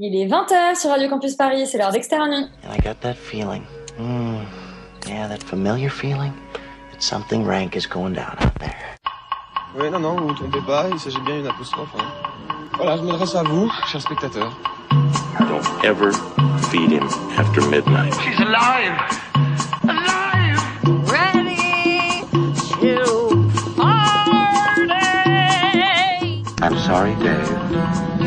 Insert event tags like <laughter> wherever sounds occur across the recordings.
Il est 20h sur Radio Campus Paris, c'est l'heure d'externe. And I got that feeling. Mm, yeah, that familiar feeling that something rank is going down out there. Oui, non, non, vous vous trompez pas, il s'agit bien d'une apostrophe. hein. Voilà, je m'adresse à vous, chers spectateurs. Don't ever feed him after midnight. She's alive! Alive! ready to party. I'm sorry, Dave.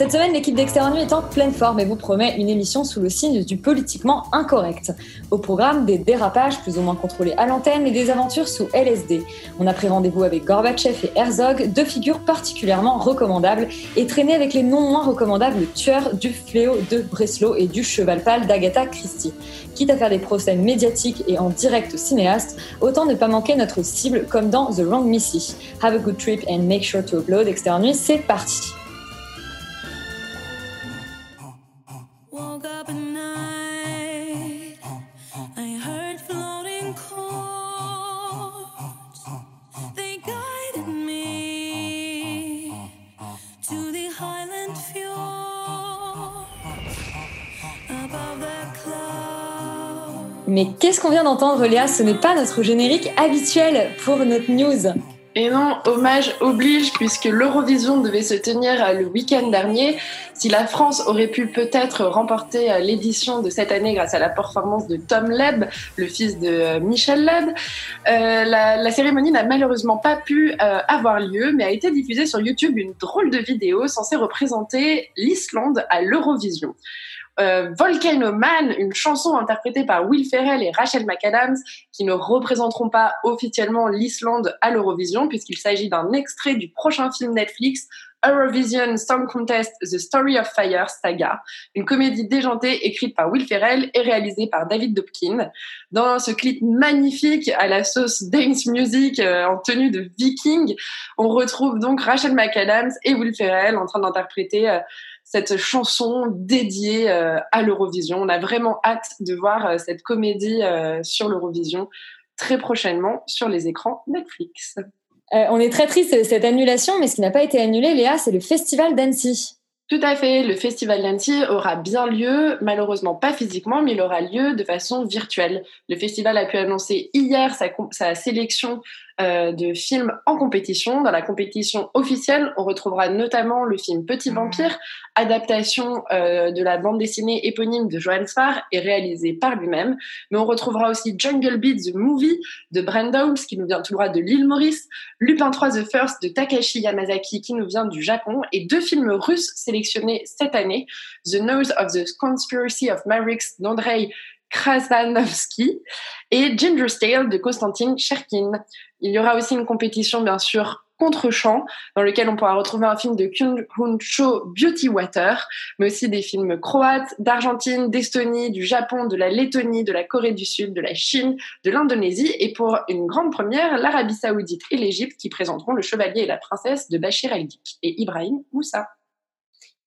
Cette semaine, l'équipe d'Externe Nuit est en pleine forme et vous promet une émission sous le signe du politiquement incorrect. Au programme, des dérapages plus ou moins contrôlés à l'antenne et des aventures sous LSD. On a pris rendez-vous avec Gorbatchev et Herzog, deux figures particulièrement recommandables, et traîné avec les non moins recommandables tueurs du fléau de Breslau et du cheval pâle d'Agatha Christie. Quitte à faire des procès médiatiques et en direct aux cinéastes, autant ne pas manquer notre cible comme dans The Wrong Missy. Have a good trip and make sure to upload Externe Nuit, c'est parti Mais qu'est-ce qu'on vient d'entendre, Léa Ce n'est pas notre générique habituel pour notre news. Et non, hommage oblige puisque l'Eurovision devait se tenir le week-end dernier. Si la France aurait pu peut-être remporter euh, l'édition de cette année grâce à la performance de Tom Leb, le fils de euh, Michel Leb, euh, la, cérémonie n'a malheureusement pas pu avoir lieu, mais a été diffusée sur YouTube une drôle de vidéo censée représenter l'Islande à l'Eurovision. Euh, Volcano Man, une chanson interprétée par Will Ferrell et Rachel McAdams, qui ne représenteront pas officiellement l'Islande à l'Eurovision, puisqu'il s'agit d'un extrait du prochain film Netflix Eurovision Song Contest The Story of Fire Saga, une comédie déjantée écrite par Will Ferrell et réalisée par David Dobkin. Dans ce clip magnifique à la sauce dance music euh, en tenue de viking, on retrouve donc Rachel McAdams et Will Ferrell en train d'interpréter euh, cette chanson dédiée euh, à l'Eurovision. On a vraiment hâte de voir euh, cette comédie euh, sur l'Eurovision très prochainement sur les écrans Netflix. Euh, on est très triste de cette annulation, mais ce qui n'a pas été annulé, Léa, c'est le festival d'Annecy. Tout à fait, le festival d'Annecy aura bien lieu, malheureusement pas physiquement, mais il aura lieu de façon virtuelle. Le festival a pu annoncer hier sa sélection euh, de films en compétition. Dans la compétition officielle, on retrouvera notamment le film Petit Vampire, adaptation euh, de la bande dessinée éponyme de Johan Sfar et réalisée par lui-même. Mais on retrouvera aussi Jungle Beat The Movie de Brenda Holmes qui nous vient tout droit de l'île Maurice, Lupin 3 The First de Takashi Yamazaki qui nous vient du Japon et deux films russes sélectionnés cette année, The Nose of the Conspiracy of Mavericks d'Andrei Krasanovsky et Ginger's Tale de Konstantin Cherkin. Il y aura aussi une compétition, bien sûr, contre-champ, dans lequel on pourra retrouver un film de Kyung Hoon Cho, Beauty Water, mais aussi des films croates, d'Argentine, d'Estonie, du Japon, de la Lettonie, de la Corée du Sud, de la Chine, de l'Indonésie, et pour une grande première, l'Arabie Saoudite et l'Égypte qui présenteront Le Chevalier et la Princesse de Bachir el-Dik et Ibrahim Moussa.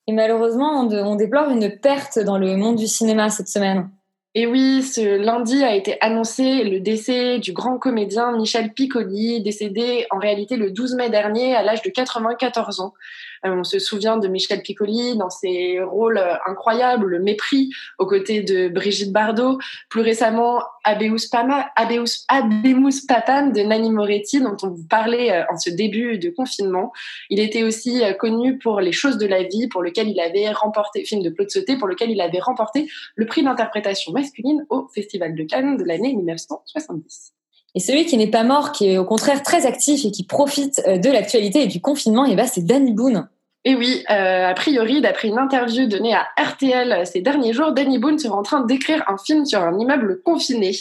Et malheureusement, on déplore une perte dans le monde du cinéma cette semaine. Et oui, ce lundi a été annoncé le décès du grand comédien Michel Piccoli, décédé en réalité le 12 mai dernier à l'âge de 94 ans. Euh, on se souvient de Michel Piccoli dans ses rôles euh, incroyables, Le Mépris, aux côtés de Brigitte Bardot, plus récemment Abeus Pama, Papam de Nanni Moretti, dont on vous parlait euh, en ce début de confinement. Il était aussi connu pour Les choses de la vie, pour lequel il avait remporté, film de Claude Sauté, pour lequel il avait remporté le prix d'interprétation masculine au Festival de Cannes de l'année 1970. Et celui qui n'est pas mort, qui est au contraire très actif et qui profite euh, de l'actualité et du confinement, et bah, c'est Danny Boone. Et oui, euh, a priori, d'après une interview donnée à RTL ces derniers jours, Danny Boone serait en train d'écrire un film sur un immeuble confiné.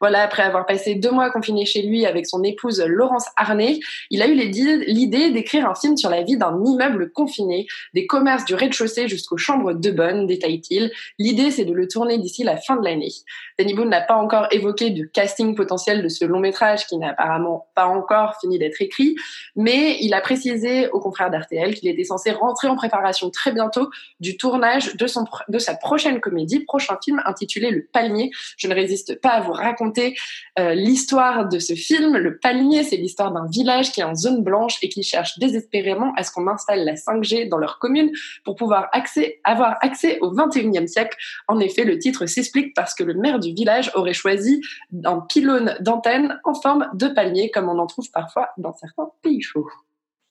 Voilà, après avoir passé deux mois confiné chez lui avec son épouse Laurence Arnay, il a eu l'idée d'écrire un film sur la vie d'un immeuble confiné, des commerces du rez-de-chaussée jusqu'aux chambres de bonne, détaille-t-il. L'idée, c'est de le tourner d'ici la fin de l'année. Danny Boone n'a pas encore évoqué de casting potentiel de ce long métrage qui n'a apparemment pas encore fini d'être écrit, mais il a précisé au confrère d'RTL qu'il était censé rentrer en préparation très bientôt du tournage de, son, de sa prochaine comédie, prochain film intitulé Le Palmier. Je ne résiste pas à vous raconter euh, l'histoire de ce film. Le Palmier, c'est l'histoire d'un village qui est en zone blanche et qui cherche désespérément à ce qu'on installe la 5G dans leur commune pour pouvoir avoir accès au 21e siècle. En effet, le titre s'explique parce que le maire du village aurait choisi un pylône d'antenne en forme de palmier, comme on en trouve parfois dans certains pays chauds.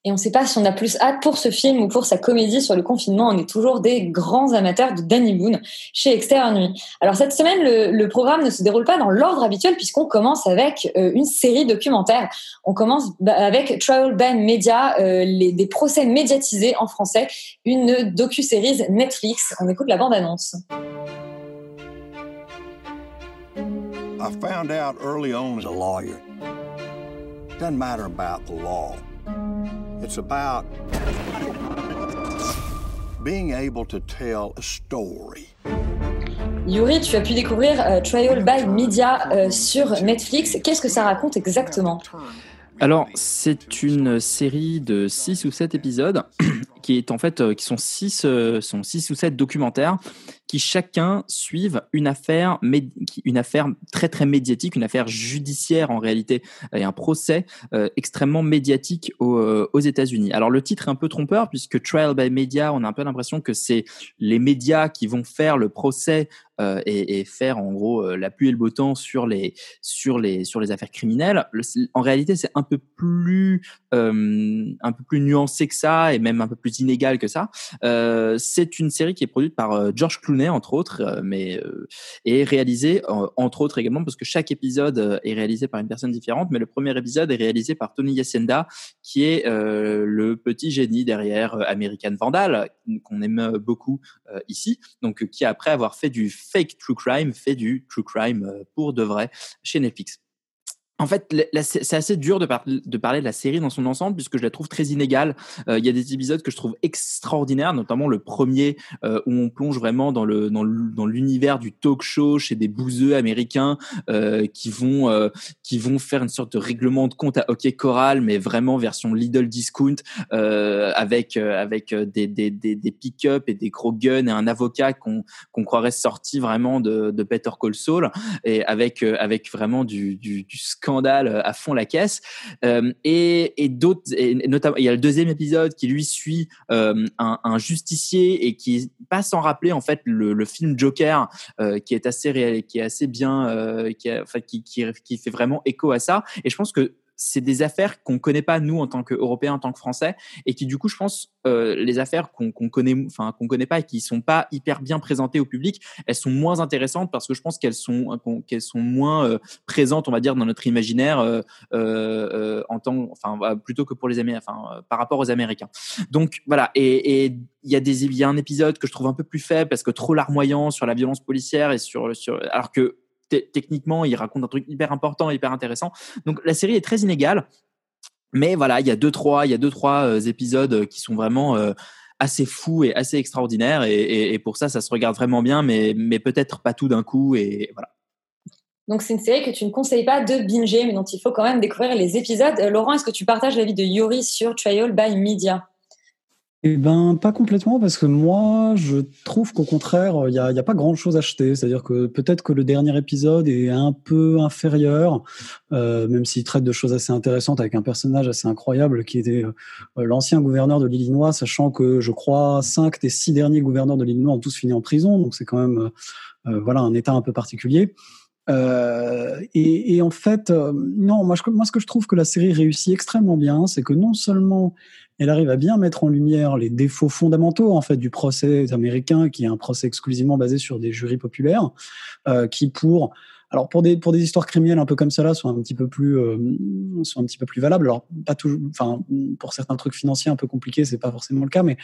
Et on ne sait pas si on a plus hâte pour ce film ou pour sa comédie sur le confinement. On est toujours des grands amateurs de Danny Boone chez Extérieur Nuit. Alors cette semaine, le, programme ne se déroule pas dans l'ordre habituel puisqu'on commence avec euh, une série documentaire. On commence bah, avec Trial Ban Media, euh, les, des procès médiatisés en français, une docu-série Netflix. On écoute la bande-annonce. I found out early on as a lawyer. Doesn't matter about the law. It's about being able to tell a story. Yuri, tu as pu découvrir euh, Trial by Media euh, sur Netflix. Qu'est-ce que ça raconte exactement? Alors, c'est une série de 6 ou 7 épisodes qui est en fait euh, qui sont 6 sont six ou 7 documentaires qui chacun suivent une affaire, une affaire très très médiatique, une affaire judiciaire en réalité, et un procès euh, extrêmement médiatique aux, euh, États-Unis. Alors le titre est un peu trompeur puisque Trial by Media, on a un peu l'impression que c'est les médias qui vont faire le procès euh, et, faire en gros euh, la pluie et le beau temps sur les sur les sur les affaires criminelles. en réalité, c'est un peu plus euh, un peu plus nuancé que ça et même un peu plus inégal que ça. c'est une série qui est produite par George Clooney entre autres, euh, mais euh, et réalisé entre autres également parce que chaque épisode euh, est réalisé par une personne différente. Mais le premier épisode est réalisé par Tony Yacenda, qui est le petit génie derrière American Vandal, qu'on aime beaucoup ici. Donc, qui après avoir fait du fake true crime, fait du true crime pour de vrai chez Netflix. En fait, c'est assez dur de, parler de la série dans son ensemble puisque je la trouve très inégale. Euh, il y a des épisodes que je trouve extraordinaires, notamment le premier euh, où on plonge vraiment dans dans l'univers du talk show chez des bouseux américains euh, qui vont euh, qui vont faire une sorte de règlement de compte à hockey choral, mais vraiment version Lidl discount euh, avec avec des des, des, des pick-up et des gros guns et un avocat qu'on croirait sorti vraiment de, de Better Call Saul et avec avec vraiment du du, du euh, à fond la caisse. Euh, et, et d'autres, notamment, il y a le deuxième épisode qui lui suit euh, un, justicier et qui pas sans rappeler en fait le, film Joker, qui est assez réel, qui est assez bien, qui, enfin, qui, qui, qui fait vraiment écho à ça. Et je pense que c'est des affaires qu'on connaît pas nous en tant qu'Européens, en tant que Français, et qui du coup, je pense, euh, les affaires qu'on connaît, enfin qu'on connaît pas et qui sont pas hyper bien présentées au public, elles sont moins intéressantes parce que je pense qu'elles sont qu'elles sont moins euh, présentes, on va dire, dans notre imaginaire euh, en tant, enfin plutôt que pour les Américains, par rapport aux Américains. Donc voilà, et il y a des il y a un épisode que je trouve un peu plus faible parce que trop larmoyant sur la violence policière et sur sur alors que techniquement, il raconte un truc hyper important, hyper intéressant. Donc la série est très inégale, mais voilà, il y a deux trois, il y a deux trois euh, épisodes euh, qui sont vraiment euh, assez fous et assez extraordinaires, et, pour ça, ça se regarde vraiment bien, mais mais peut-être pas tout d'un coup, et voilà. Donc c'est une série que tu ne conseilles pas de binger, mais dont il faut quand même découvrir les épisodes. Laurent, est-ce que tu partages l'avis de Yuri sur Trial by Media? Eh ben, pas complètement, parce que moi, je trouve qu'au contraire, il n'y a, a, pas grand-chose à acheter. C'est-à-dire que peut-être que le dernier épisode est un peu inférieur, euh, même s'il traite de choses assez intéressantes avec un personnage assez incroyable qui était euh, l'ancien gouverneur de l'Illinois, sachant que je crois cinq des six derniers gouverneurs de l'Illinois ont tous fini en prison, donc c'est quand même euh, voilà un état un peu particulier. Euh, et, en fait, euh, non, moi, ce que je trouve que la série réussit extrêmement bien, c'est que non seulement elle arrive à bien mettre en lumière les défauts fondamentaux en fait du procès américain, qui est un procès exclusivement basé sur des jurys populaires, euh, qui pour alors pour des pour des histoires criminelles un peu comme là sont un petit peu plus sont un petit peu plus valables. Alors pas toujours, enfin pour certains trucs financiers un peu compliqués c'est pas forcément le cas, mais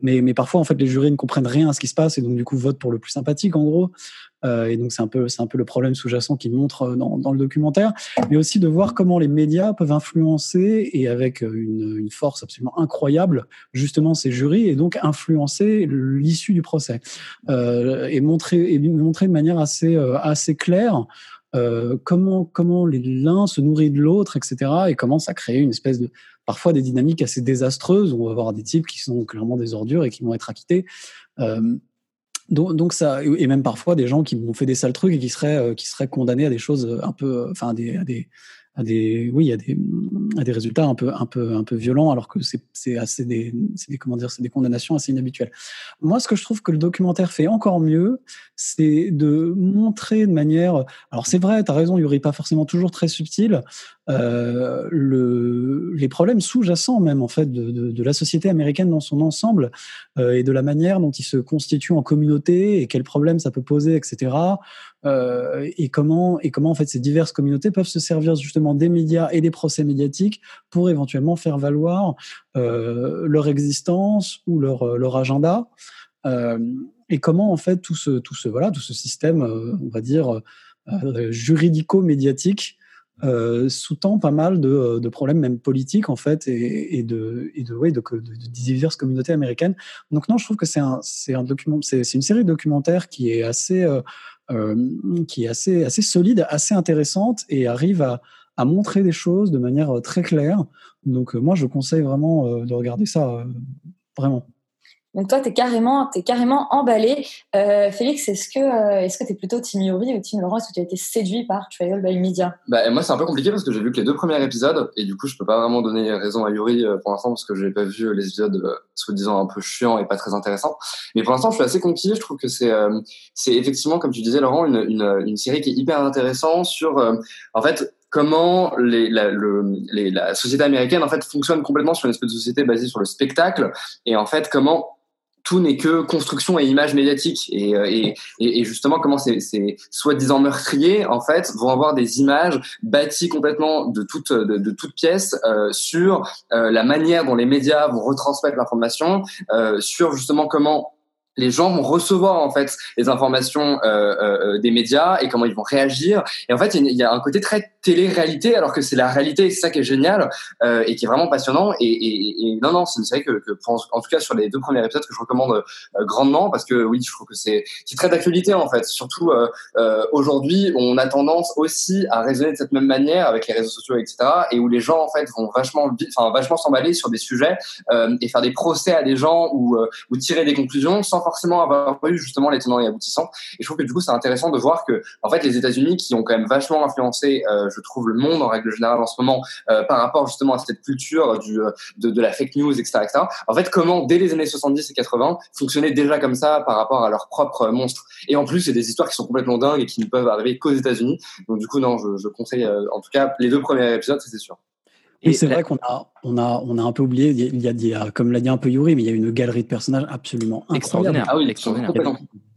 mais mais parfois en fait les jurys ne comprennent rien à ce qui se passe et donc du coup votent pour le plus sympathique en gros. Euh, et donc c'est un peu c'est un peu le problème sous-jacent qu'il montre dans, dans le documentaire, mais aussi de voir comment les médias peuvent influencer et avec une, une force absolument incroyable justement ces jurys et donc influencer l'issue du procès euh, et montrer et montrer de manière assez assez claire euh, comment comment l'un se nourrit de l'autre, etc. Et commence à créer une espèce de parfois des dynamiques assez désastreuses où on va avoir des types qui sont clairement des ordures et qui vont être acquittés. Euh, donc, ça et même parfois des gens qui ont fait des sales trucs et qui seraient euh, qui seraient condamnés à des choses un peu enfin des, à des à des oui à des à des résultats un peu un peu un peu violents alors que c'est assez des des comment dire c'est des condamnations assez inhabituelles. Moi ce que je trouve que le documentaire fait encore mieux c'est de montrer de manière alors c'est vrai tu as raison Yuri pas forcément toujours très subtil euh, le, les problèmes sous-jacents même en fait de, de, de, la société américaine dans son ensemble euh, et de la manière dont il se constitue en communauté et quels problèmes ça peut poser, etc. Euh, et comment et comment en fait ces diverses communautés peuvent se servir justement des médias et des procès médiatiques pour éventuellement faire valoir euh, leur existence ou leur leur agenda. Euh, et comment en fait tout ce tout ce voilà tout ce système, euh, on va dire juridico-médiatique euh, sous-tend pas mal de, euh, de, problèmes même politiques en fait et, de et de, de, de, diverses communautés américaines. Donc non, je trouve que c'est un c'est un document c'est une série documentaire qui est assez euh, euh, qui est assez assez solide, assez intéressante et arrive à à montrer des choses de manière euh, très claire. Donc moi, je conseille vraiment de regarder ça vraiment. Donc toi, tu es carrément, es carrément emballé. Euh, Félix, est-ce que euh, est-ce que tu es plutôt Team Yuri ou Team Laurent? Est-ce que tu as été séduit par Trial by Media? Bah, Moi, c'est un peu compliqué parce que j'ai vu que les deux premiers épisodes et du coup, je peux pas vraiment donner raison à Yuri euh, pour l'instant parce que j'ai pas vu les épisodes euh, soi-disant un peu chiants et pas très intéressants. Mais pour l'instant, je suis assez conquis. Je trouve que c'est euh, c'est effectivement, comme tu disais, Laurent, une, une, une série qui est hyper intéressante sur en fait comment les, la, le, les, la société américaine en fait fonctionne complètement sur une espèce de société basée sur le spectacle et en fait comment tout n'est que construction et image médiatique. Et, euh, et, et justement comment ces, ces soi-disant meurtriers en fait vont avoir des images bâties complètement de toutes de, toutes pièces euh, sur euh, la manière dont les médias vont retransmettre l'information euh, sur justement comment les gens vont recevoir en fait les informations euh, euh, euh, des médias et comment ils vont réagir. Et en fait, il y a un côté très télé-réalité, alors que c'est la réalité, c'est ça qui est génial euh, et qui est vraiment passionnant. Et, et, et non, non, c'est une série que, que en tout cas sur les deux premiers épisodes que je recommande euh, grandement parce que oui, je trouve que c'est très d'actualité en fait. Surtout euh, aujourd'hui, on a tendance aussi à raisonner de cette même manière avec les réseaux sociaux, etc. Et où les gens en fait vont vachement, enfin vachement s'emballer sur des sujets et faire des procès à des gens ou ou tirer des conclusions sans forcément avoir eu justement les tenants et aboutissants. Et je trouve que du coup, c'est intéressant de voir que, en fait, les États-Unis, qui ont quand même vachement influencé, euh, je trouve, le monde en règle générale en ce moment, euh, par rapport justement à cette culture du, euh, de, de, la fake news, etc., etc., En fait, comment dès les années 70 et 80 fonctionner déjà comme ça par rapport à leurs propres monstres. Et en plus, c'est des histoires qui sont complètement dingues et qui ne peuvent arriver qu'aux États-Unis. Donc du coup, non, je, je conseille, en tout cas, les deux premiers épisodes, c'est sûr. Et c'est vrai qu'on a, on a, on a un peu oublié, il y a, il y a comme l'a dit un peu Yuri, mais il y a une galerie de personnages absolument extraordinaire. Ah oui, extraordinaire.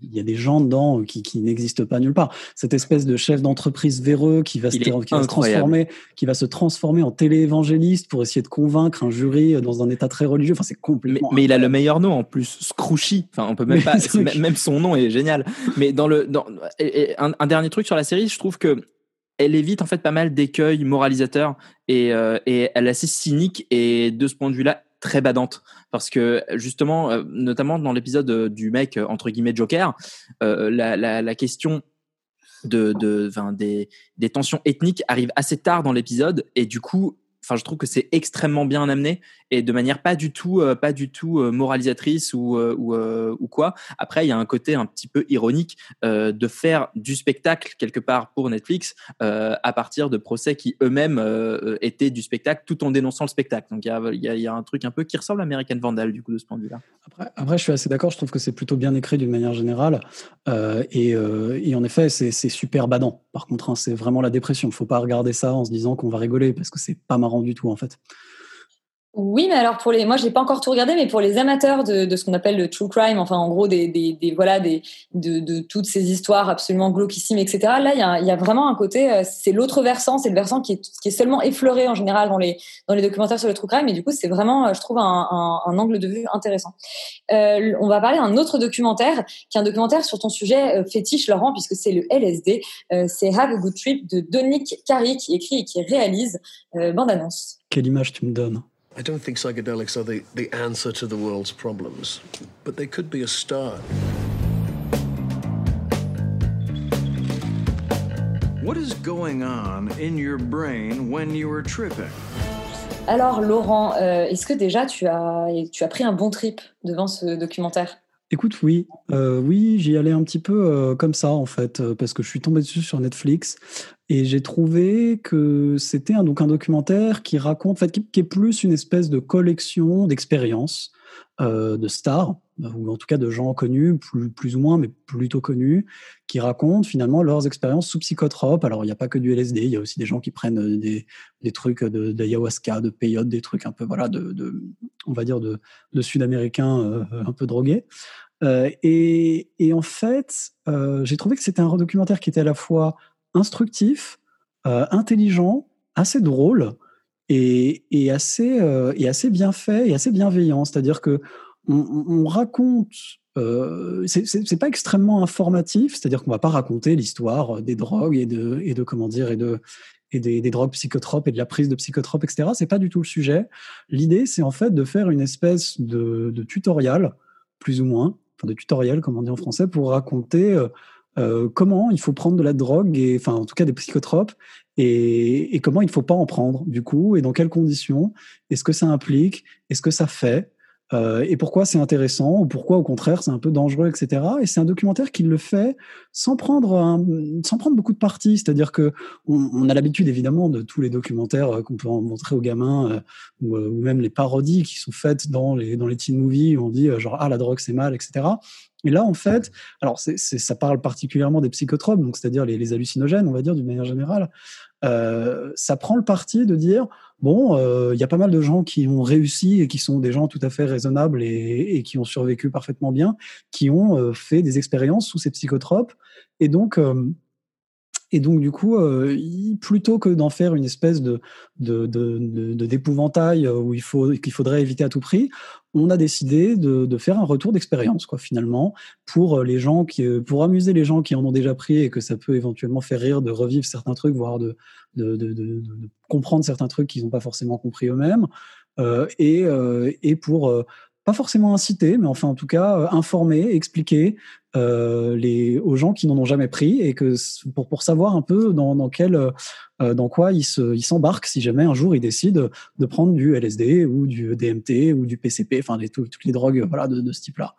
Il y a des gens dedans qui, qui n'existent pas nulle part. Cette espèce de chef d'entreprise véreux qui va, se, qui va se transformer, qui va se transformer en télé-évangéliste pour essayer de convaincre un jury dans un état très religieux. Enfin, c'est complètement. Mais, mais il a le meilleur nom en plus, Scroochy. Enfin, on peut même pas. <laughs> même son nom est génial. Mais dans le, dans, et, et un, un dernier truc sur la série, je trouve que elle évite en fait pas mal d'écueils moralisateurs et, euh, et elle est assez cynique et de ce point de vue-là très badante. Parce que justement euh, notamment dans l'épisode euh, du mec entre guillemets Joker euh, la, la, la, question de, de des, des tensions ethniques arrive assez tard dans l'épisode et du coup enfin je trouve que c'est extrêmement bien amené et de manière pas du tout euh, pas du tout euh, moralisatrice ou euh, ou, quoi. Après il y a un côté un petit peu ironique de faire du spectacle quelque part pour Netflix à partir de procès qui eux-mêmes étaient du spectacle tout en dénonçant le spectacle. Donc il y a, y, y a un truc un peu qui ressemble à American Vandal du coup de ce point de vue là après, après je suis assez d'accord. Je trouve que c'est plutôt bien écrit d'une manière générale et, et en effet c'est super badant. Par contre hein, c'est vraiment la dépression. Il faut pas regarder ça en se disant qu'on va rigoler parce que c'est pas marrant du tout en fait. Oui, mais alors pour les, moi j'ai pas encore tout regardé, mais pour les amateurs de, ce qu'on appelle le true crime, enfin en gros des, des, des voilà des de, toutes ces histoires absolument glauquissimes, etc. Là, il y a, vraiment un côté, euh, c'est l'autre versant, c'est le versant qui est, seulement effleuré en général dans les dans les documentaires sur le true crime, et du coup c'est vraiment, euh, je trouve un, angle de vue intéressant. Euh, on va parler d'un autre documentaire, qui est un documentaire sur ton sujet fétiche, Laurent, puisque c'est le LSD. C'est Have a Good Trip de Dominique Carey qui écrit et qui réalise bande annonce. Quelle image tu me donnes I don't think psychedelics are the, the answer to the world's problems, but they could be a start. What is going on in your brain when you are tripping? Alors Laurent, euh, est-ce que déjà tu as, tu as pris un bon trip devant ce documentaire Écoute, oui, euh, oui, j'y allais un petit peu euh, comme ça en fait, euh, parce que je suis tombé dessus sur Netflix. Et j'ai trouvé que c'était un, documentaire qui raconte, en fait, qui, est plus une espèce de collection d'expériences de stars ou en tout cas de gens connus, plus, plus ou moins, mais plutôt connus, qui racontent finalement leurs expériences sous psychotropes. Alors il n'y a pas que du LSD, il y a aussi des gens qui prennent euh, des, des trucs de d'ayahuasca, de peyote, des trucs un peu voilà de, de on va dire de, de sud-américains euh, un peu drogués. Euh, et, et, en fait, j'ai trouvé que c'était un documentaire qui était à la fois instructif, intelligent, assez drôle et, et assez, et assez bien fait et assez bienveillant. C'est-à-dire que on, on raconte. Euh, c'est pas extrêmement informatif, c'est-à-dire qu'on va pas raconter l'histoire des drogues et de, et de comment dire et de et des, des, drogues psychotropes et de la prise de psychotropes, etc. C'est pas du tout le sujet. L'idée, c'est en fait de faire une espèce de, de tutoriel, plus ou moins, enfin de tutoriel, comme on dit en français, pour raconter euh, euh, comment il faut prendre de la drogue, et, enfin en tout cas des psychotropes, et, et comment il faut pas en prendre, du coup, et dans quelles conditions, est-ce que ça implique, est-ce que ça fait, euh, et pourquoi c'est intéressant, ou pourquoi au contraire c'est un peu dangereux, etc. Et c'est un documentaire qui le fait sans prendre, un, sans prendre beaucoup de parti, c'est-à-dire que on, on a l'habitude évidemment de tous les documentaires euh, qu'on peut en montrer aux gamins, euh, ou, ou, même les parodies qui sont faites dans les, dans les teen movies, où on dit euh, genre ah la drogue c'est mal, etc. Et là, en fait, alors c'est, ça parle particulièrement des psychotropes, donc c'est-à-dire les, les hallucinogènes, on va dire d'une manière générale. Euh, ça prend le parti de dire bon, il euh, y a pas mal de gens qui ont réussi et qui sont des gens tout à fait raisonnables et, et qui ont survécu parfaitement bien, qui ont euh, fait des expériences sous ces psychotropes. Et donc, euh, et donc, du coup, euh, plutôt que d'en faire une espèce de, de, de, d'épouvantail où il faut, qu'il faudrait éviter à tout prix, on a décidé de, de faire un retour d'expérience, quoi, finalement, pour les gens qui, pour amuser les gens qui en ont déjà pris et que ça peut éventuellement faire rire de revivre certains trucs, voire de, de, comprendre certains trucs qu'ils n'ont pas forcément compris eux-mêmes, euh, et, euh, et pour euh, pas forcément inciter, mais enfin en tout cas euh, informer, expliquer euh, les, aux gens qui n'en ont jamais pris et que pour, pour savoir un peu dans, dans quel euh, dans quoi ils se, ils s'embarquent si jamais un jour ils décident de prendre du LSD ou du DMT ou du PCP, enfin des, toutes les drogues voilà de, de ce type-là.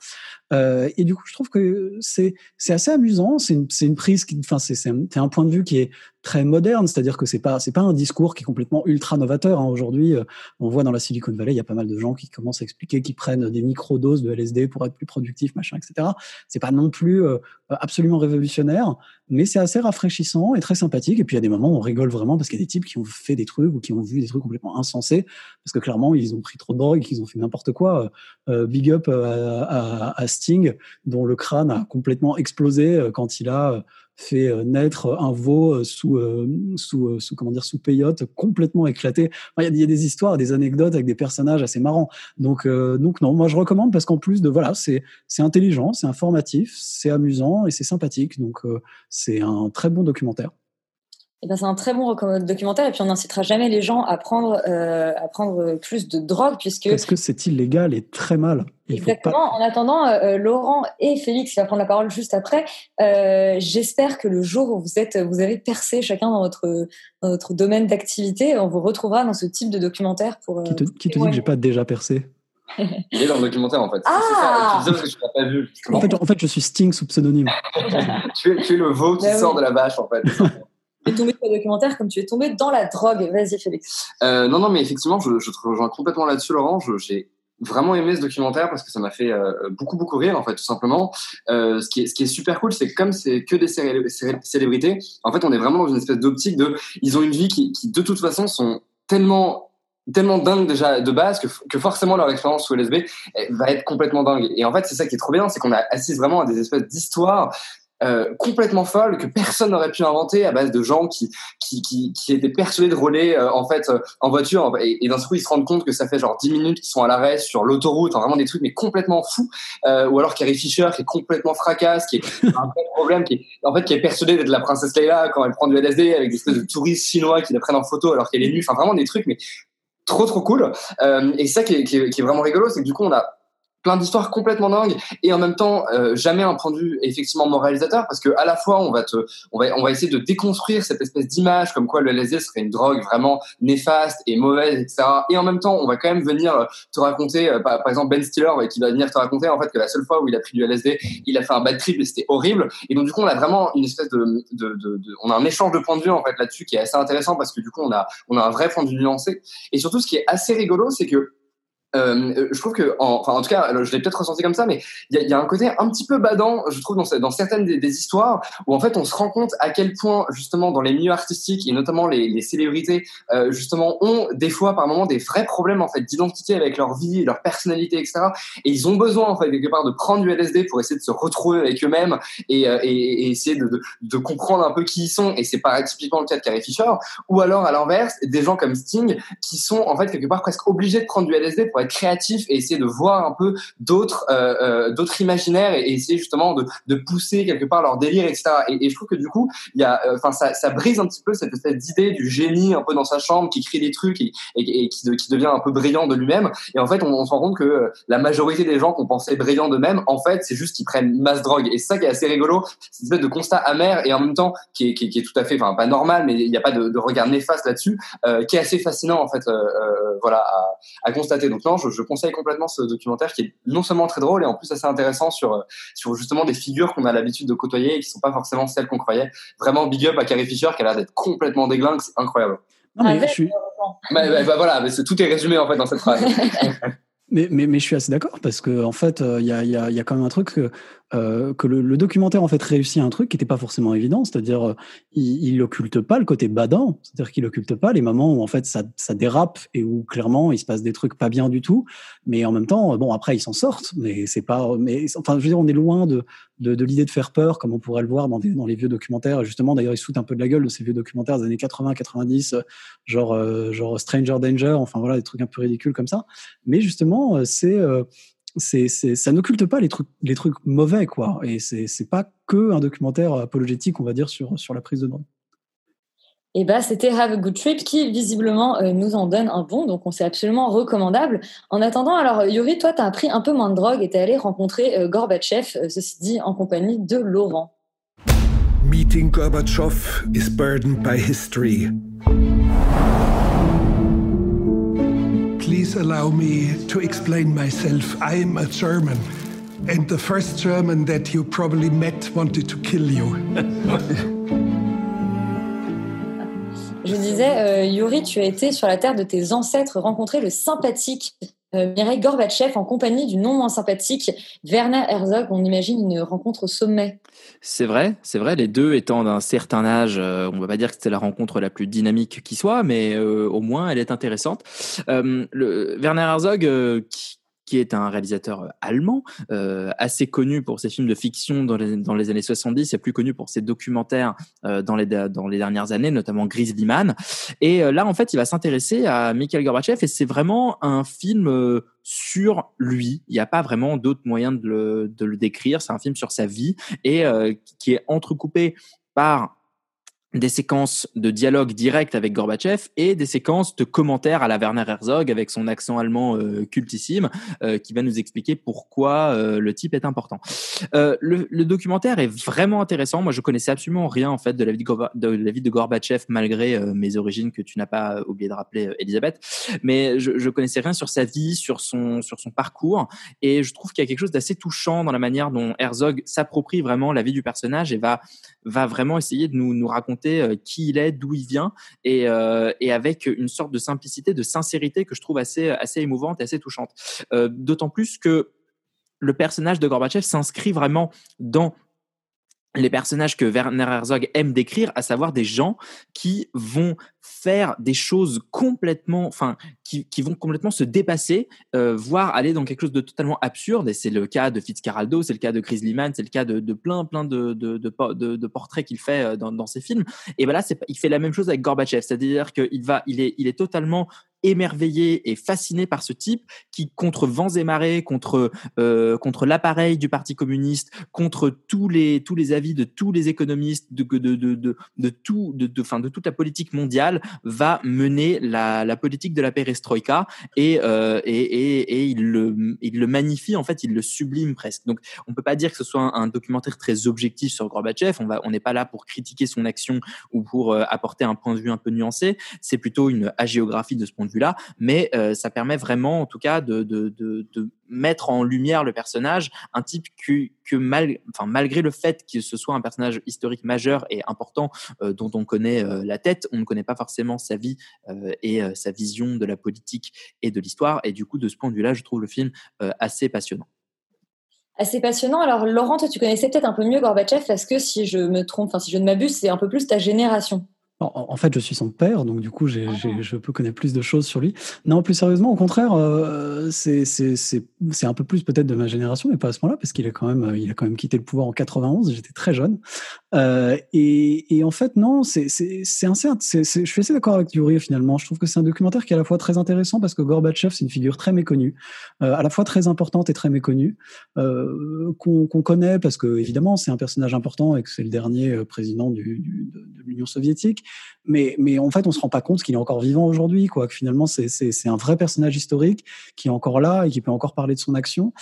Euh, et du coup, je trouve que c'est assez amusant. C'est une, une prise enfin c'est c'est un, un, point de vue qui est très moderne, c'est-à-dire que c'est pas c'est pas un discours qui est complètement ultra novateur. Hein. Aujourd'hui, euh, on voit dans la Silicon Valley, il y a pas mal de gens qui commencent à expliquer qu'ils prennent des micro-doses de LSD pour être plus productifs, machin, etc. C'est pas non plus euh, absolument révolutionnaire, mais c'est assez rafraîchissant et très sympathique. Et puis il y a des moments où on rigole vraiment parce qu'il y a des types qui ont fait des trucs ou qui ont vu des trucs complètement insensés parce que clairement ils ont pris trop de drogue, qu'ils ont fait n'importe quoi. Euh, big up à, à, Sting dont le crâne a complètement explosé quand il a fait naître un veau sous, sous, sous comment dire, sous peyote, complètement éclaté. Il y, a des histoires, des anecdotes avec des personnages assez marrants. Donc, euh, donc non, moi je recommande parce qu'en plus de voilà, c'est c'est intelligent, c'est informatif, c'est amusant et c'est sympathique. Donc euh, c'est un très bon documentaire. Eh ben, c'est un très bon documentaire et puis on n'incitera jamais les gens à prendre, euh, à prendre plus de drogue puisque... Parce que c'est illégal et très mal. Il Exactement. Pas... En attendant, euh, Laurent et Félix, qui va prendre la parole juste après, euh, j'espère que le jour où vous, êtes, vous avez percé chacun dans votre, dans votre domaine d'activité, on vous retrouvera dans ce type de documentaire pour... Qui te, qui te dit que j'ai pas déjà percé? <laughs> Il est dans le documentaire en fait. Ah c'est ça. Que tu pas vu. En fait, en fait, je suis Sting sous pseudonyme. <laughs> tu, es, tu es le veau qui bah sort oui. de la bâche en fait. <laughs> es tombé sur le documentaire comme tu es tombé dans la drogue. Vas-y, Félix. Euh, non, non, mais effectivement, je, te rejoins complètement là-dessus, Laurent. J'ai vraiment aimé ce documentaire parce que ça m'a fait euh, beaucoup, beaucoup rire, en fait, tout simplement. Euh, ce, qui est, super cool, c'est que comme c'est que des célébrités, en fait, on est vraiment dans une espèce d'optique de. Ils ont une vie qui, de toute façon, sont tellement tellement dingue déjà de base que, que forcément leur expérience sous LSB va être complètement dingue. Et en fait, c'est ça qui est trop bien, c'est qu'on a assise vraiment à des espèces d'histoires euh, complètement folles que personne n'aurait pu inventer à base de gens qui qui, qui, qui étaient persuadés de rouler euh, en fait euh, en voiture. Et, d'un coup ils se rendent compte que ça fait genre 10 minutes qu'ils sont à l'arrêt sur l'autoroute enfin, vraiment des trucs mais complètement fous. Euh, ou alors Carrie Fisher qui est complètement fracasse qui est <laughs> un problème qui est en fait qui est persuadée d'être la princesse Leia quand elle prend du LSD avec des espèces de touristes chinois qui la prennent en photo alors qu'elle est nue. Enfin vraiment des trucs mais trop trop cool. Euh, et ça qui, est, qui est vraiment rigolo c'est que du coup on a plein d'histoires complètement dingues et en même temps euh, jamais un point de vue effectivement moralisateur parce que à la fois on va te on va on va essayer de déconstruire cette espèce d'image comme quoi le LSD serait une drogue vraiment néfaste et mauvaise etc et en même temps on va quand même venir te raconter euh, par, par, exemple Ben Stiller qui va venir te raconter en fait que la seule fois où il a pris du LSD il a fait un bad trip et c'était horrible. Et donc du coup on a vraiment une espèce de, de, de, de on a un échange de points de vue en fait là-dessus qui est assez intéressant parce que du coup on a on a un vrai point de vue nuancé. Et surtout ce qui est assez rigolo c'est que euh, je trouve que, en, enfin, en tout cas, je l'ai peut-être ressenti comme ça, mais il y a, y a, un côté un petit peu badant, je trouve, dans, dans certaines des, des, histoires, où en fait, on se rend compte à quel point, justement, dans les milieux artistiques et notamment les, les célébrités, euh, justement, ont des fois, par moments, des vrais problèmes en fait d'identité avec leur vie, leur personnalité, etc. Et ils ont besoin, en fait, quelque part, de prendre du LSD pour essayer de se retrouver avec eux-mêmes et, euh, et, et, essayer de, de, de, comprendre un peu qui ils sont. Et c'est pas typiquement le cas de Carrie Fisher. Ou alors, à l'inverse, des gens comme Sting qui sont, en fait, quelque part, presque obligés de prendre du LSD être créatif et essayer de voir un peu d'autres euh, euh, d'autres imaginaires et, essayer justement de, de pousser quelque part leur délire etc et, je trouve que du coup il y a enfin ça, ça brise un petit peu cette espèce d'idée du génie un peu dans sa chambre qui crée des trucs et, qui, qui, devient un peu brillant de lui-même. Et en fait on, on, se rend compte que la majorité des gens qu'on pensait brillants d'eux-mêmes en fait c'est juste qu'ils prennent masse drogue. Et ça qui est assez rigolo c'est une espèce de constat amer et en même temps qui est, qui est, qui est tout à fait enfin pas normal mais il n'y a pas de, de regard néfaste là-dessus euh, qui est assez fascinant en fait euh, voilà à, à constater. Donc je, je conseille complètement ce documentaire qui est non seulement très drôle et en plus assez intéressant sur sur justement des figures qu'on a l'habitude de côtoyer et qui sont pas forcément celles qu'on croyait. Vraiment big up à Carrie Fisher qui a l'air d'être complètement déglingue, c'est incroyable. Non, mais je suis... bah, bah, bah, voilà, mais tout est résumé en fait dans cette phrase. <laughs> Mais, mais, mais, je suis assez d'accord parce que en fait, il euh, y, a, y, a, y, a, quand même un truc que, euh, que le, le, documentaire en fait réussit un truc qui n'était pas forcément évident, c'est-à-dire euh, il, il occulte pas le côté badant, c'est-à-dire qu'il occulte pas les moments où en fait ça, ça dérape et où clairement il se passe des trucs pas bien du tout, mais en même temps, bon après ils s'en sortent, mais c'est pas, mais enfin je veux dire on est loin de, de, de l'idée de faire peur comme on pourrait le voir dans, des, dans les vieux documentaires. Justement d'ailleurs ils se foutent un peu de la gueule de ces vieux documentaires des années 80-90, genre euh, genre Stranger Danger, enfin voilà des trucs un peu ridicules comme ça, mais justement c'est c'est, c'est, ça n'occulte pas les trucs, les trucs mauvais, quoi. Et c'est, c'est pas que un documentaire apologétique, on va dire, sur, sur la prise de drogue. Et bah, c'était Have a Good Trip qui, visiblement, euh, nous en donne un bon. Donc, on c'est absolument recommandable. En attendant, alors, Yuri, toi, tu as pris un peu moins de drogue et tu es allé rencontrer euh, Gorbatchev, euh, ceci dit, en compagnie de Laurent. Meeting Gorbachev is burdened by history. Allow me to explain myself. I'm a German, and the first German that you probably met wanted to kill you. Je disais, euh, Yuri, tu as été sur la terre de tes ancêtres rencontrer le sympathique euh, Mireille Gorbatchev en compagnie du non moins sympathique Werner Herzog. On imagine une rencontre au sommet. C'est vrai, c'est vrai. Les deux étant d'un certain âge, euh, on va pas dire que c'était la rencontre la plus dynamique qui soit, mais euh, au moins elle est intéressante. Euh, le, Werner Herzog, euh, qui est un réalisateur allemand, euh, assez connu pour ses films de fiction dans les, dans les années 70 et plus connu pour ses documentaires euh, dans, les, dans les dernières années, notamment Grizzly Man. Et euh, là, en fait, il va s'intéresser à Mikhail Gorbatchev et c'est vraiment un film euh, sur lui. Il n'y a pas vraiment d'autre moyen de le, de le décrire. C'est un film sur sa vie et euh, qui est entrecoupé par des séquences de dialogue direct avec Gorbatchev et des séquences de commentaires à la Werner Herzog avec son accent allemand euh, cultissime euh, qui va nous expliquer pourquoi euh, le type est important. Euh, le, le, documentaire est vraiment intéressant. Moi, je connaissais absolument rien en fait de la vie de, de, la vie de Gorbatchev malgré euh, mes origines que tu n'as pas oublié de rappeler, Elisabeth. Mais je, je connaissais rien sur sa vie, sur son sur son parcours et je trouve qu'il y a quelque chose d'assez touchant dans la manière dont Herzog s'approprie vraiment la vie du personnage et va va vraiment essayer de nous nous raconter qui il est, d'où il vient, et, euh, et, avec une sorte de simplicité, de sincérité que je trouve assez, assez émouvante et assez touchante. Euh, D'autant plus que le personnage de Gorbatchev s'inscrit vraiment dans les personnages que Werner Herzog aime décrire, à savoir des gens qui vont faire des choses complètement, enfin, qui, qui vont complètement se dépasser, euh, voire aller dans quelque chose de totalement absurde. Et c'est le cas de Fitzcarraldo, c'est le cas de Chris Liman, c'est le cas de, de plein, plein de, de, de, po- de- de portraits qu'il fait euh, dans, ses films. Et ben il fait la même chose avec Gorbatchev, c'est-à-dire qu'il va, il est, il est totalement émerveillé et fasciné par ce type qui, contre vents et marées, contre euh, contre l'appareil du Parti communiste, contre tous les tous les avis de tous les économistes, de de de de, tout de de, enfin, de toute la politique mondiale, va mener la, la politique de la perestroïka et, euh, et, et, et il le il le magnifie en fait, il le sublime presque. Donc on peut pas dire que ce soit un, documentaire très objectif sur Gorbatchev. On va on n'est pas là pour critiquer son action ou pour euh, apporter un point de vue un peu nuancé. C'est plutôt une hagiographie de ce point de vue-là, mais euh, ça permet vraiment, en tout cas, de, de, de, de mettre en lumière le personnage, un type que, que mal, enfin, malgré le fait que ce soit un personnage historique majeur et important euh, dont on connaît euh, la tête, on ne connaît pas forcément sa vie et sa vision de la politique et de l'histoire. Et du coup, de ce point de vue-là, je trouve le film assez passionnant. Assez passionnant. Alors, Laurent, toi, tu connaissais peut-être un peu mieux Gorbatchev parce que si je me trompe, enfin, si je ne m'abuse, c'est un peu plus ta génération. En, en fait, je suis son père, donc du coup, j'ai, j'ai- je peux connaître plus de choses sur lui. Non, plus sérieusement, au contraire, euh, c'est, c'est, c'est, c'est un peu plus peut-être de ma génération, mais pas à ce moment-là, parce qu'il a quand même, il a quand même quitté le pouvoir en 91. J'étais très jeune. Euh, et, en fait, non, c'est, je suis assez d'accord avec Yuri finalement. Je trouve que c'est un documentaire qui est à la fois très intéressant parce que Gorbatchev, c'est une figure très méconnue, euh, à la fois très importante et très méconnue, euh, qu'on, connaît parce que évidemment, c'est un personnage important et que c'est le dernier président de, l'Union soviétique. Mais, en fait, on se rend pas compte qu'il est encore vivant aujourd'hui, quoi. Que finalement, c'est un vrai personnage historique qui est encore là et qui peut encore parler de son action.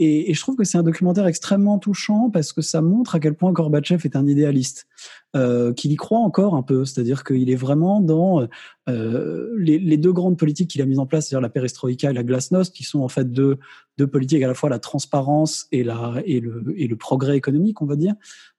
Et, et je trouve que c'est un documentaire extrêmement touchant parce que ça montre à quel point Gorbatchev est un idéaliste, euh, qu'il y croit encore un peu. C'est-à-dire qu'il est vraiment dans euh, les, deux grandes politiques qu'il a mises en place, c'est-à-dire la perestroïka et la glasnost, qui sont en fait deux, deux politiques à la fois la transparence et, la, et, le, et le progrès économique, on va dire.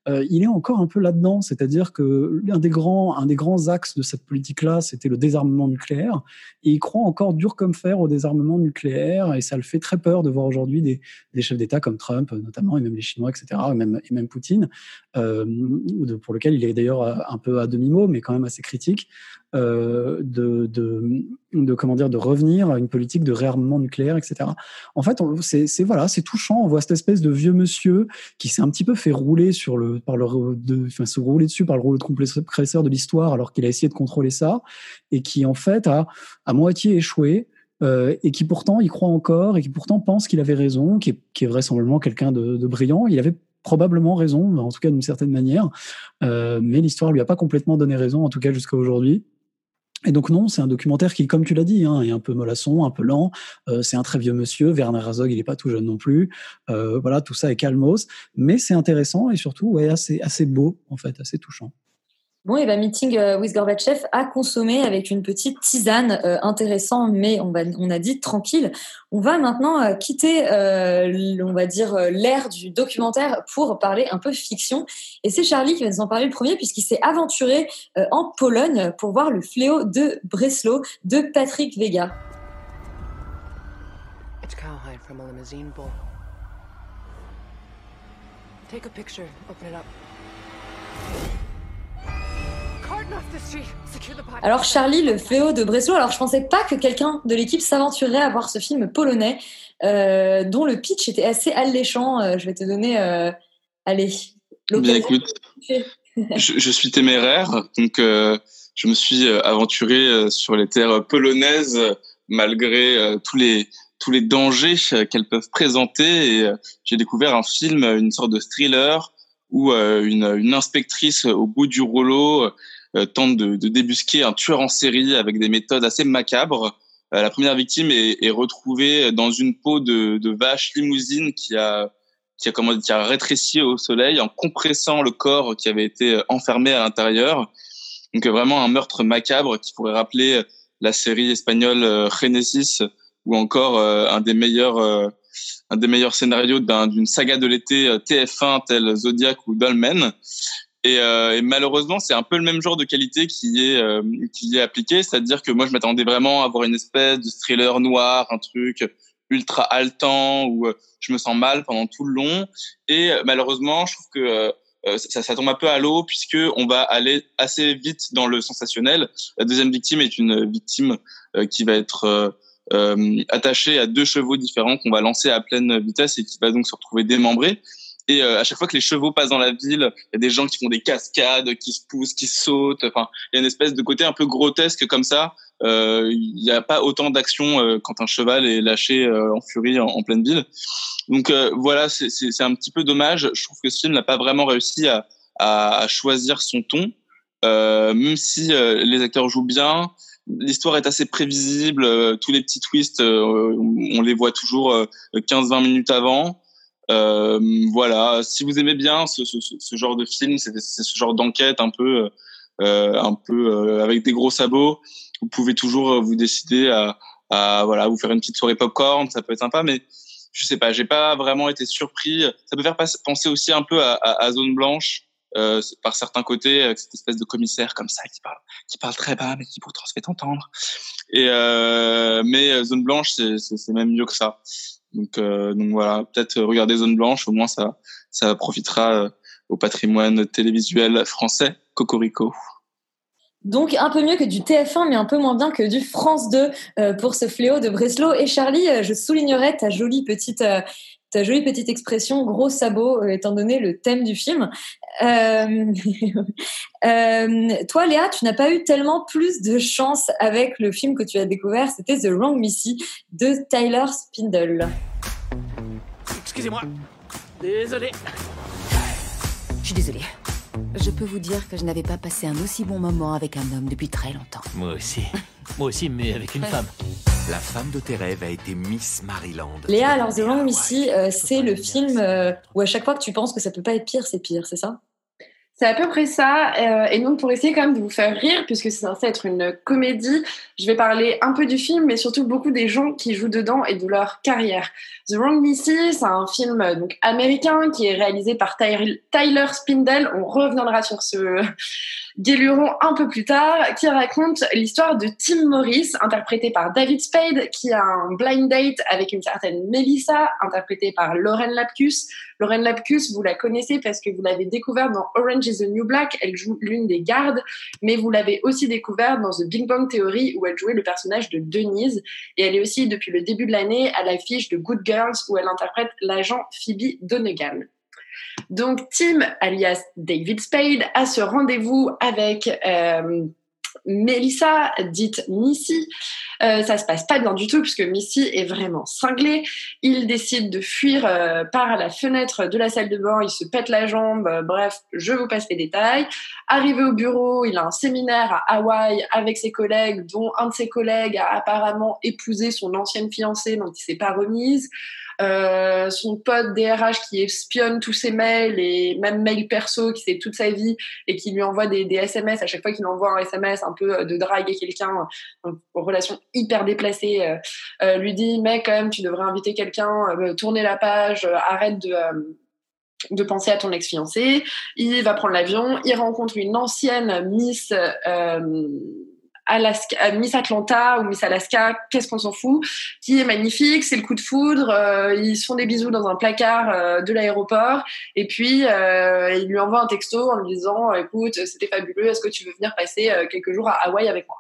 Euh, il est encore un peu là-dedans, c'est-à-dire que l'un des grands, un des grands axes de cette politique-là, c'était le désarmement nucléaire, et il croit encore dur comme fer au désarmement nucléaire, et ça le fait très peur de voir aujourd'hui des, chefs d'État comme Trump, notamment, et même les Chinois, etc., et même, Poutine, pour lequel il est d'ailleurs un peu à demi-mot, mais quand même assez critique, euh, de, de, de, comment dire, de revenir à une politique de réarmement nucléaire, etc. En fait, c'est- voilà, c'est touchant. On voit cette espèce de vieux monsieur qui s'est un petit peu fait rouler sur le, par le, de, enfin, se rouler dessus par le rouleau de compresseur de l'histoire, alors qu'il a essayé de contrôler ça, et qui en fait a à moitié échoué. euh, et qui pourtant y croit encore et qui pourtant pense qu'il avait raison, qui est, qui est vraisemblablement quelqu'un de, de brillant. Il avait probablement raison, en tout cas d'une certaine manière, euh, mais l'histoire lui a pas complètement donné raison, en tout cas jusqu'à aujourd'hui. Et donc non, c'est un documentaire qui, comme tu l'as dit, hein, est un peu mollasson, un peu lent. Euh, c'est un très vieux monsieur. Werner Herzog, il est pas tout jeune non plus. Euh, voilà, tout ça est calmos, mais c'est intéressant et surtout ouais, assez, assez beau en fait, assez touchant. Bon, et ben Meeting euh, with Gorbatchev à consommer avec une petite tisane euh, intéressant, mais on, va, on a dit tranquille. On va maintenant euh, quitter, euh, on va dire, l'ère du documentaire pour parler un peu fiction. Et c'est Charlie qui va nous en parler le premier puisqu'il s'est aventuré en Pologne pour voir le fléau de Breslau de Patrick Vega. A limousine bull. Take a picture, open it up. Alors Charlie, le fléau de Breslau. Alors je pensais pas que quelqu'un de l'équipe s'aventurerait à voir ce film polonais euh, dont le pitch était assez alléchant. Euh, je vais te donner, euh, allez, Bien écoute, je, je suis téméraire, donc je me suis aventuré sur les terres polonaises malgré tous les tous les dangers qu'elles peuvent présenter. Et j'ai découvert un film, une sorte de thriller où euh, une, une inspectrice au bout du rouleau euh, tente de, de débusquer un tueur en série avec des méthodes assez macabres. Euh, la première victime est, est retrouvée dans une peau de, de vache limousine qui a qui a, comment, qui a rétréci au soleil en compressant le corps qui avait été enfermé à l'intérieur. Donc vraiment un meurtre macabre qui pourrait rappeler la série espagnole Genesis ou encore un des meilleurs un des meilleurs scénarios d'un- d'une saga de l'été euh, TF1 tel Zodiac ou Dolmen. Et, euh, et malheureusement, c'est un peu le même genre de qualité qui est euh, qui est appliqué, c'est-à-dire que moi je m'attendais vraiment à avoir une espèce de thriller noir, un truc ultra haletant où euh, je me sens mal pendant tout le long. Et euh, malheureusement, je trouve que euh, ça, ça tombe un peu à l'eau puisque on va aller assez vite dans le sensationnel. La deuxième victime est une victime qui va être euh, euh, attachée à deux chevaux différents qu'on va lancer à pleine vitesse et qui va donc se retrouver démembrée. Et euh, à chaque fois que les chevaux passent dans la ville, il y a des gens qui font des cascades, qui se poussent, qui sautent. Enfin, il y a une espèce de côté un peu grotesque comme ça. Euh, Il n'y a pas autant d'action euh, quand un cheval est lâché euh, en furie en, pleine ville. Donc euh, voilà, c'est- un petit peu dommage. Je trouve que ce film n'a pas vraiment réussi à, à, choisir son ton, Euh, même si euh, les acteurs jouent bien. L'histoire est assez prévisible. euh, tous les petits twists, euh, on les voit toujours euh, 15-20 minutes avant. Euh, voilà, si vous aimez bien ce, ce, ce- genre de film, c'est ce genre d'enquête un peu, euh, un peu euh, avec des gros sabots, vous pouvez toujours euh, vous décider à, à voilà, vous faire une petite soirée popcorn, ça peut être sympa, mais je sais pas, j'ai pas vraiment été surpris. Ça peut faire penser aussi un peu à, à, à Zone Blanche euh, par certains côtés, avec cette espèce de commissaire comme ça qui parle, très bas, mais qui pourtant se fait entendre. Et euh, mais euh, Zone Blanche, c'est- même mieux que ça. Donc, euh, donc voilà, peut-être euh, regarder Zone Blanche, au moins ça, ça profitera euh, au patrimoine télévisuel français. Cocorico. Donc un peu mieux que du TF1, mais un peu moins bien que du France 2 euh, pour ce fléau de Breslau. Et Charlie, euh, je soulignerais ta jolie petite, euh, ta jolie petite expression gros sabot, euh, étant donné le thème du film. Euh, <laughs> euh, toi, Léa, tu n'as pas eu tellement plus de chance avec le film que tu as découvert. C'était The Wrong Missy de Tyler Spindle. Excusez-moi. Désolé. Je suis désolée. Je peux vous dire que je n'avais pas passé un aussi bon moment avec un homme depuis très longtemps. Moi aussi. Moi aussi, mais avec une femme. La femme de tes rêves a été Miss Maryland. Léa, alors The Wrong Missy, euh, c'est le film euh, où à chaque fois que tu penses que ça peut pas être pire, c'est pire, c'est ça? C'est à peu près ça. euh, et donc, pour essayer quand même de vous faire rire, puisque c'est censé être une comédie, je vais parler un peu du film, mais surtout beaucoup des gens qui jouent dedans et de leur carrière. The Wrong Missy, c'est un film euh, donc américain qui est réalisé par Ty- Tyler Spindle. On reviendra sur ce guéluron un peu plus tard, qui raconte l'histoire de Tim Morris, interprété par David Spade, qui a un blind date avec une certaine Melissa, interprétée par Lauren Lapkus. Lauren Lapkus, vous la connaissez parce que vous l'avez découverte dans Orange is the New Black. Elle joue l'une des gardes, mais vous l'avez aussi découverte dans The Big Bang Theory où elle jouait le personnage de Denise. Et elle est aussi, depuis le début de l'année, à l'affiche de Good Girls où elle interprète l'agent Phoebe Donegan. Donc Tim, alias David Spade, a ce rendez-vous avec euh, Melissa, dite Missy. Euh, ça se passe pas bien du tout puisque Missy est vraiment cinglée. Il décide de fuir euh, par la fenêtre de la salle de bain, il se pète la jambe, bref, je vous passe les détails. Arrivé au bureau, il a un séminaire à Hawaï avec ses collègues, dont un de ses collègues a apparemment épousé son ancienne fiancée dont il s'est pas remise. Euh, son pote DRH qui espionne tous ses mails et même mails perso qui sait toute sa vie et qui lui envoie des, SMS à chaque fois qu'il envoie un SMS un peu euh, de draguer quelqu'un euh, en relation hyper déplacée euh, lui dit mec quand même tu devrais inviter quelqu'un tourner la page arrête de de penser à ton ex-fiancé. Il va prendre l'avion, il rencontre une ancienne Miss Alaska, euh, Miss Atlanta ou Miss Alaska, qu'est-ce qu'on s'en fout, qui est magnifique, c'est le coup de foudre, euh, ils se font des bisous dans un placard euh, de l'aéroport, et puis euh, il lui envoie un texto en lui disant écoute, c'était fabuleux, est-ce que tu veux venir passer euh, quelques jours à Hawaï avec moi?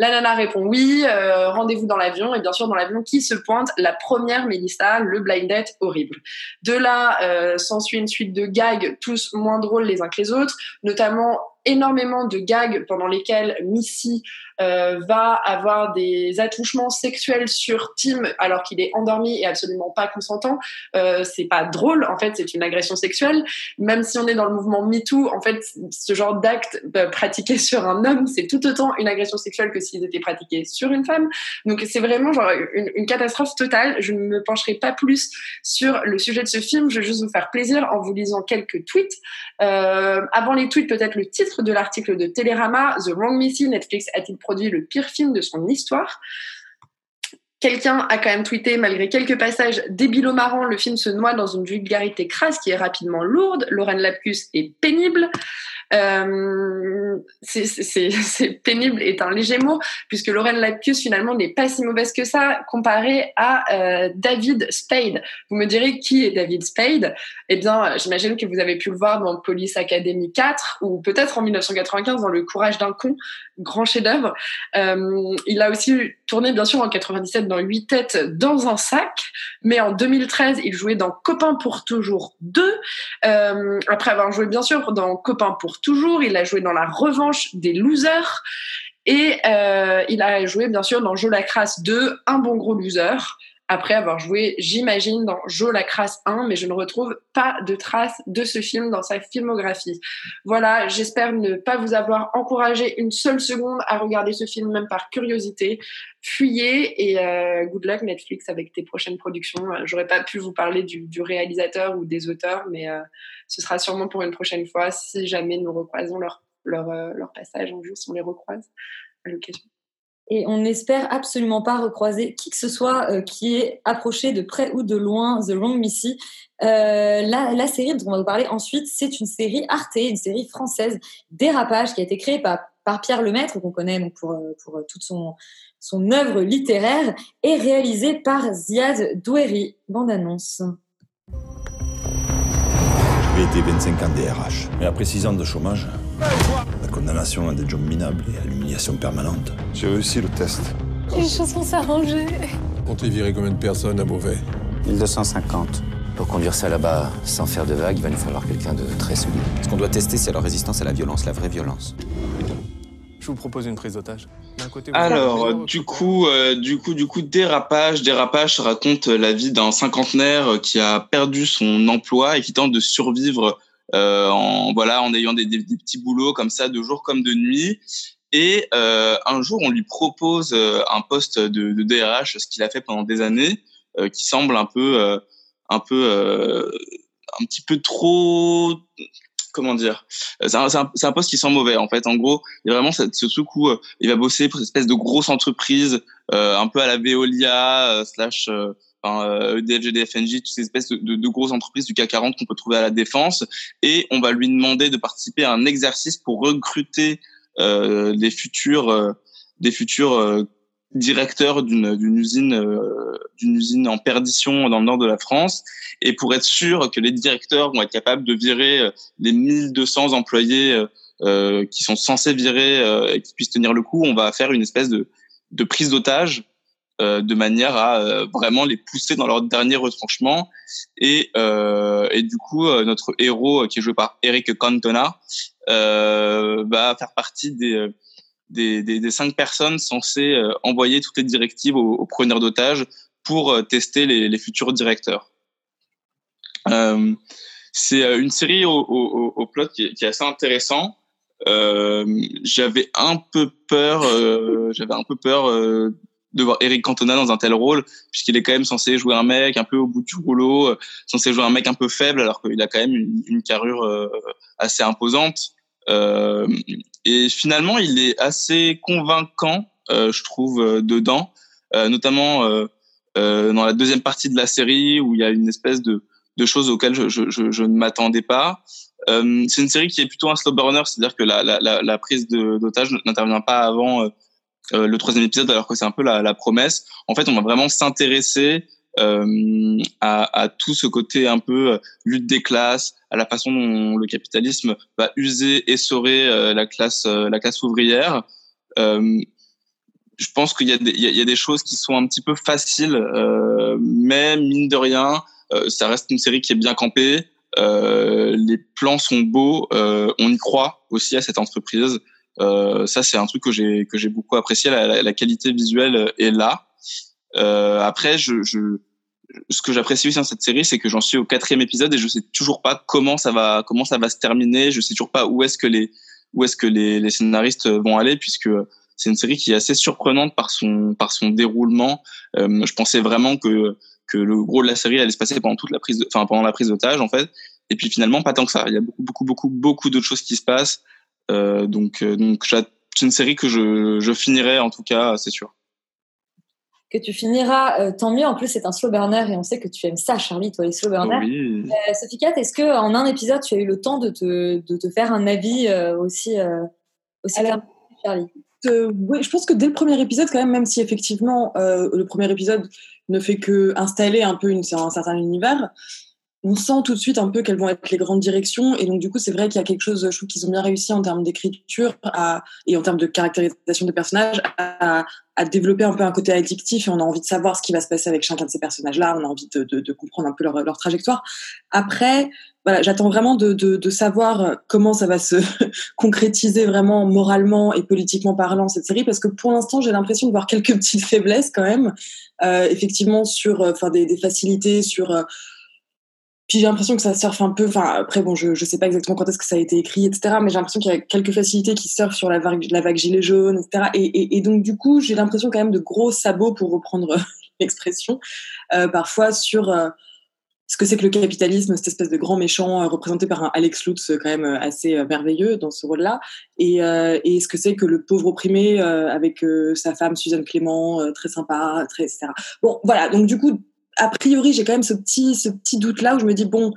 La nana répond oui, euh, rendez-vous dans l'avion, et bien sûr dans l'avion qui se pointe La première Mélissa, le blind date horrible. De là euh, s'ensuit une suite de gags, tous moins drôles les uns que les autres, notamment énormément de gags pendant lesquels Missy euh, va avoir des attouchements sexuels sur Tim alors qu'il est endormi et absolument pas consentant. Euh, c'est pas drôle, en fait, c'est une agression sexuelle. Même si on est dans le mouvement MeToo, en fait, ce genre d'acte euh, pratiqué <laughs> sur un homme, c'est tout autant une agression sexuelle que s'ils étaient pratiqués sur une femme. Donc c'est vraiment genre une, une catastrophe totale. Je ne me pencherai pas plus sur le sujet de ce film. Je vais juste vous faire plaisir en vous lisant quelques tweets. Euh, avant les tweets, peut-être le titre de l'article de Télérama, The Wrong Missy, Netflix a-t-il produit le pire film de son histoire Quelqu'un a quand même tweeté, malgré quelques passages débiles marrants, le film se noie dans une vulgarité crasse qui est rapidement lourde. Lauren Lapkus est pénible. Euh, c'est- <laughs> pénible est un léger mot, puisque Lorraine Lapkus finalement n'est pas si mauvaise que ça comparée à euh, David Spade. Vous me direz qui est David Spade Eh bien, j'imagine que vous avez pu le voir dans Police Academy 4 ou peut-être en 1995 dans Le Courage d'un con, grand chef-d'œuvre. Euh, il a aussi tourné bien sûr en 97 dans 8 têtes dans un sac, mais en 2013 il jouait dans Copains pour toujours 2. Euh, après avoir joué bien sûr dans Copains pour toujours, il a joué dans La Revanche des losers. Et euh, il a joué bien sûr dans Joe la crasse 2, Un bon gros loser, après avoir joué, j'imagine, dans Joe la crasse 1, mais je ne retrouve pas de traces de ce film dans sa filmographie. Voilà, j'espère ne pas vous avoir encouragé une seule seconde à regarder ce film, même par curiosité. Fuyez et euh, good luck Netflix avec tes prochaines productions. Euh, J'aurais pas pu vous parler du, du réalisateur ou des auteurs, mais euh, ce sera sûrement pour une prochaine fois si jamais nous recroisons leur, leur, euh, leur passage un jour, si on les recroise à l'occasion. Et on n'espère absolument pas recroiser qui que ce soit euh, qui ait approché de près ou de loin The Wrong Missy. Euh, la, série dont on va vous parler ensuite, c'est une série Arte, une série française Dérapage qui a été créée par, Pierre Lemaître, qu'on connaît donc pour, euh, pour toute son, son œuvre littéraire, et réalisée par Ziad Doueri. Bande annonce. J'ai été 25 ans DRH. Et après 6 ans de chômage, condamnation à des jobs minables et à l'humiliation permanente. J'ai réussi le test. Les choses vont s'arranger. Comptez virer combien de personnes à mauvais 1250. Pour conduire ça là-bas sans faire de vagues, il va nous falloir quelqu'un de très solide. Ce qu'on doit tester, c'est leur résistance à la violence, la vraie violence. Je vous propose une prise d'otage. Alors, euh, du coup, euh, du coup, du coup, dérapage, dérapage raconte la vie d'un cinquantenaire qui a perdu son emploi et qui tente de survivre euh, en voilà en ayant des, des- des petits boulots comme ça de jour comme de nuit. Et euh, un jour, on lui propose euh, un poste de, de DRH, ce qu'il a fait pendant des années, euh, qui semble un peu, euh, un peu, euh, un petit peu trop comment dire Euh, c'est un, poste qui sent mauvais en fait en gros il y a vraiment cette- ce truc où euh, il va bosser pour cette espèce de grosse entreprise euh, un peu à la Veolia euh, slash euh, enfin, euh, EDF, GDF, toutes ces espèces de, de, grosses entreprises du CAC 40 qu'on peut trouver à la défense. Et on va lui demander de participer à un exercice pour recruter euh, des futurs euh, des futurs euh, directeurs d'une usine euh, d'une usine en perdition dans le nord de la France. Et pour être sûr que les directeurs vont être capables de virer euh, les 1200 employés qui sont censés virer et qui puissent tenir le coup, on va faire une espèce de, de prise d'otage euh, de manière à euh, vraiment les pousser dans leur dernier retranchement. Et, euh, et du coup, euh, notre héros, qui est joué par Eric Cantona, va faire partie des, des, des, des cinq personnes censées envoyer toutes les directives aux, aux preneurs d'otages pour tester les, les futurs directeurs. C'est une série au, au, au plot qui est, qui est assez intéressant. Euh, j'avais un peu peur, euh, j'avais un peu peur euh, de voir Eric Cantona dans un tel rôle, puisqu'il est quand même censé jouer un mec un peu au bout du rouleau, euh, censé jouer un mec un peu faible, alors qu'il a quand même une, carrure euh, assez imposante. Euh, et finalement, il est assez convaincant, je trouve, dedans, notamment dans la deuxième partie de la série où il y a une espèce de, de choses auxquelles je, ne m'attendais pas. C'est une série qui est plutôt un slow burner, c'est-à-dire que la, la, prise d'otage n'intervient pas avant euh, le troisième épisode, alors que c'est un peu la, la promesse. En fait, on va vraiment s'intéresser euh, à, à tout ce côté un peu euh, lutte des classes, à la façon dont le capitalisme va user, essorer euh, la classe, la classe ouvrière. Je pense qu'il y, y, y a des choses qui sont un petit peu faciles, mais mine de rien, ça reste une série qui est bien campée. Euh, les plans sont beaux, euh, on y croit aussi à cette entreprise. Euh, ça, c'est un truc que j'ai que j'ai beaucoup apprécié. La, la, la qualité visuelle est là. Euh, après, je, je, ce que j'apprécie aussi dans cette série, c'est que j'en suis au quatrième épisode et je sais toujours pas comment ça va comment ça va se terminer. Je sais toujours pas où est-ce que les où est-ce que les, les scénaristes vont aller puisque c'est une série qui est assez surprenante par son par son déroulement. Euh, je pensais vraiment que que le gros de la série allait se passer pendant toute la prise, de, enfin pendant la prise d'otage en fait. Et puis finalement pas tant que ça. Il y a beaucoup beaucoup beaucoup beaucoup d'autres choses qui se passent. Euh, donc euh, donc c'est une série que je je finirai en tout cas, c'est sûr. que tu finiras euh, tant mieux. En plus, c'est un slow burner et on sait que tu aimes ça, Charlie, toi, les slow burners. Oui. Euh, Sophie Cat, est-ce que en un épisode, tu as eu le temps de te, de te faire un avis euh, aussi, euh, aussi Alors, Charlie? Euh, oui, je pense que dès le premier épisode, quand même, même si effectivement euh, le premier épisode ne fait que installer un peu une, un certain univers, on sent tout de suite un peu quelles vont être les grandes directions. Et donc, du coup, c'est vrai qu'il y a quelque chose, je trouve qu'ils ont bien réussi en termes d'écriture et en termes de caractérisation des personnages à, développer un peu un côté addictif. Et on a envie de savoir ce qui va se passer avec chacun de ces personnages-là. On a envie de, comprendre un peu leur, leur trajectoire. Après, voilà, j'attends vraiment de, de, savoir comment ça va se <laughs> concrétiser vraiment moralement et politiquement parlant cette série, parce que pour l'instant, j'ai l'impression de voir quelques petites faiblesses quand même, euh, effectivement sur, euh, des facilités sur. euh, puis j'ai l'impression que ça surfe un peu. Enfin après bon, je je sais pas exactement quand est-ce que ça a été écrit, etc. Mais j'ai l'impression qu'il y a quelques facilités qui surfent sur la vague la vague gilet jaune, etc. Et, et, et donc du coup, j'ai l'impression quand même de gros sabots pour reprendre <laughs> l'expression euh, parfois sur euh, ce que c'est que le capitalisme, cette espèce de grand méchant euh, représenté par un Alex Lutz euh, quand même euh, assez euh, merveilleux dans ce rôle-là, et, et ce que c'est que le pauvre opprimé avec sa femme Suzanne Clément, très sympa, très etc. Bon, voilà. Donc du coup, a priori, j'ai quand même ce petit ce petit doute là où je me dis bon,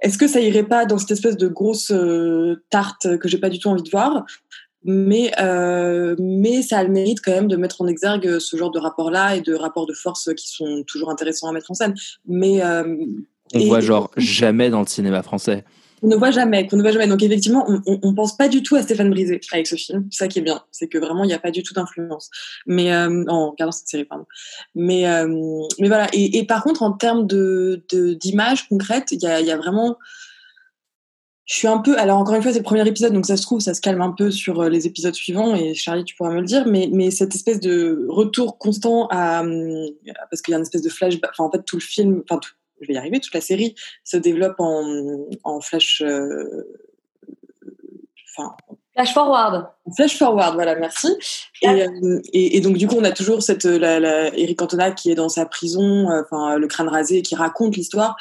est-ce que ça irait pas dans cette espèce de grosse euh, tarte que j'ai pas du tout envie de voir? Mais euh, mais ça a le mérite quand même de mettre en exergue ce genre de rapport là et de rapports de force qui sont toujours intéressants à mettre en scène mais euh, On et- voit genre jamais dans le cinéma français. On ne voit jamais, qu'on ne voit jamais. Donc effectivement, on, on, pense pas du tout à Stéphane Brisé avec ce film. C'est ça qui est bien, c'est que vraiment il n'y a pas du tout d'influence. Mais euh, en regardant cette série, pardon. Mais euh, mais voilà. Et, par contre, en termes de d'images concrètes, il y a, y a vraiment. Je suis un peu. Alors encore une fois, c'est le premier épisode, donc ça se trouve, ça se calme un peu sur euh, les épisodes suivants. Et Charlie, tu pourras me le dire. Mais mais cette espèce de retour constant à parce qu'il y a une espèce de flashback. Enfin en fait, tout le film. Enfin tout- je vais y arriver. Toute la série se développe en en flash. euh, Enfin, Flash forward. Flash forward, voilà, merci. Et, euh, et, et donc du coup, on a toujours cette euh, la, la, Eric Cantona qui est dans sa prison, euh, le crâne rasé, qui raconte l'histoire.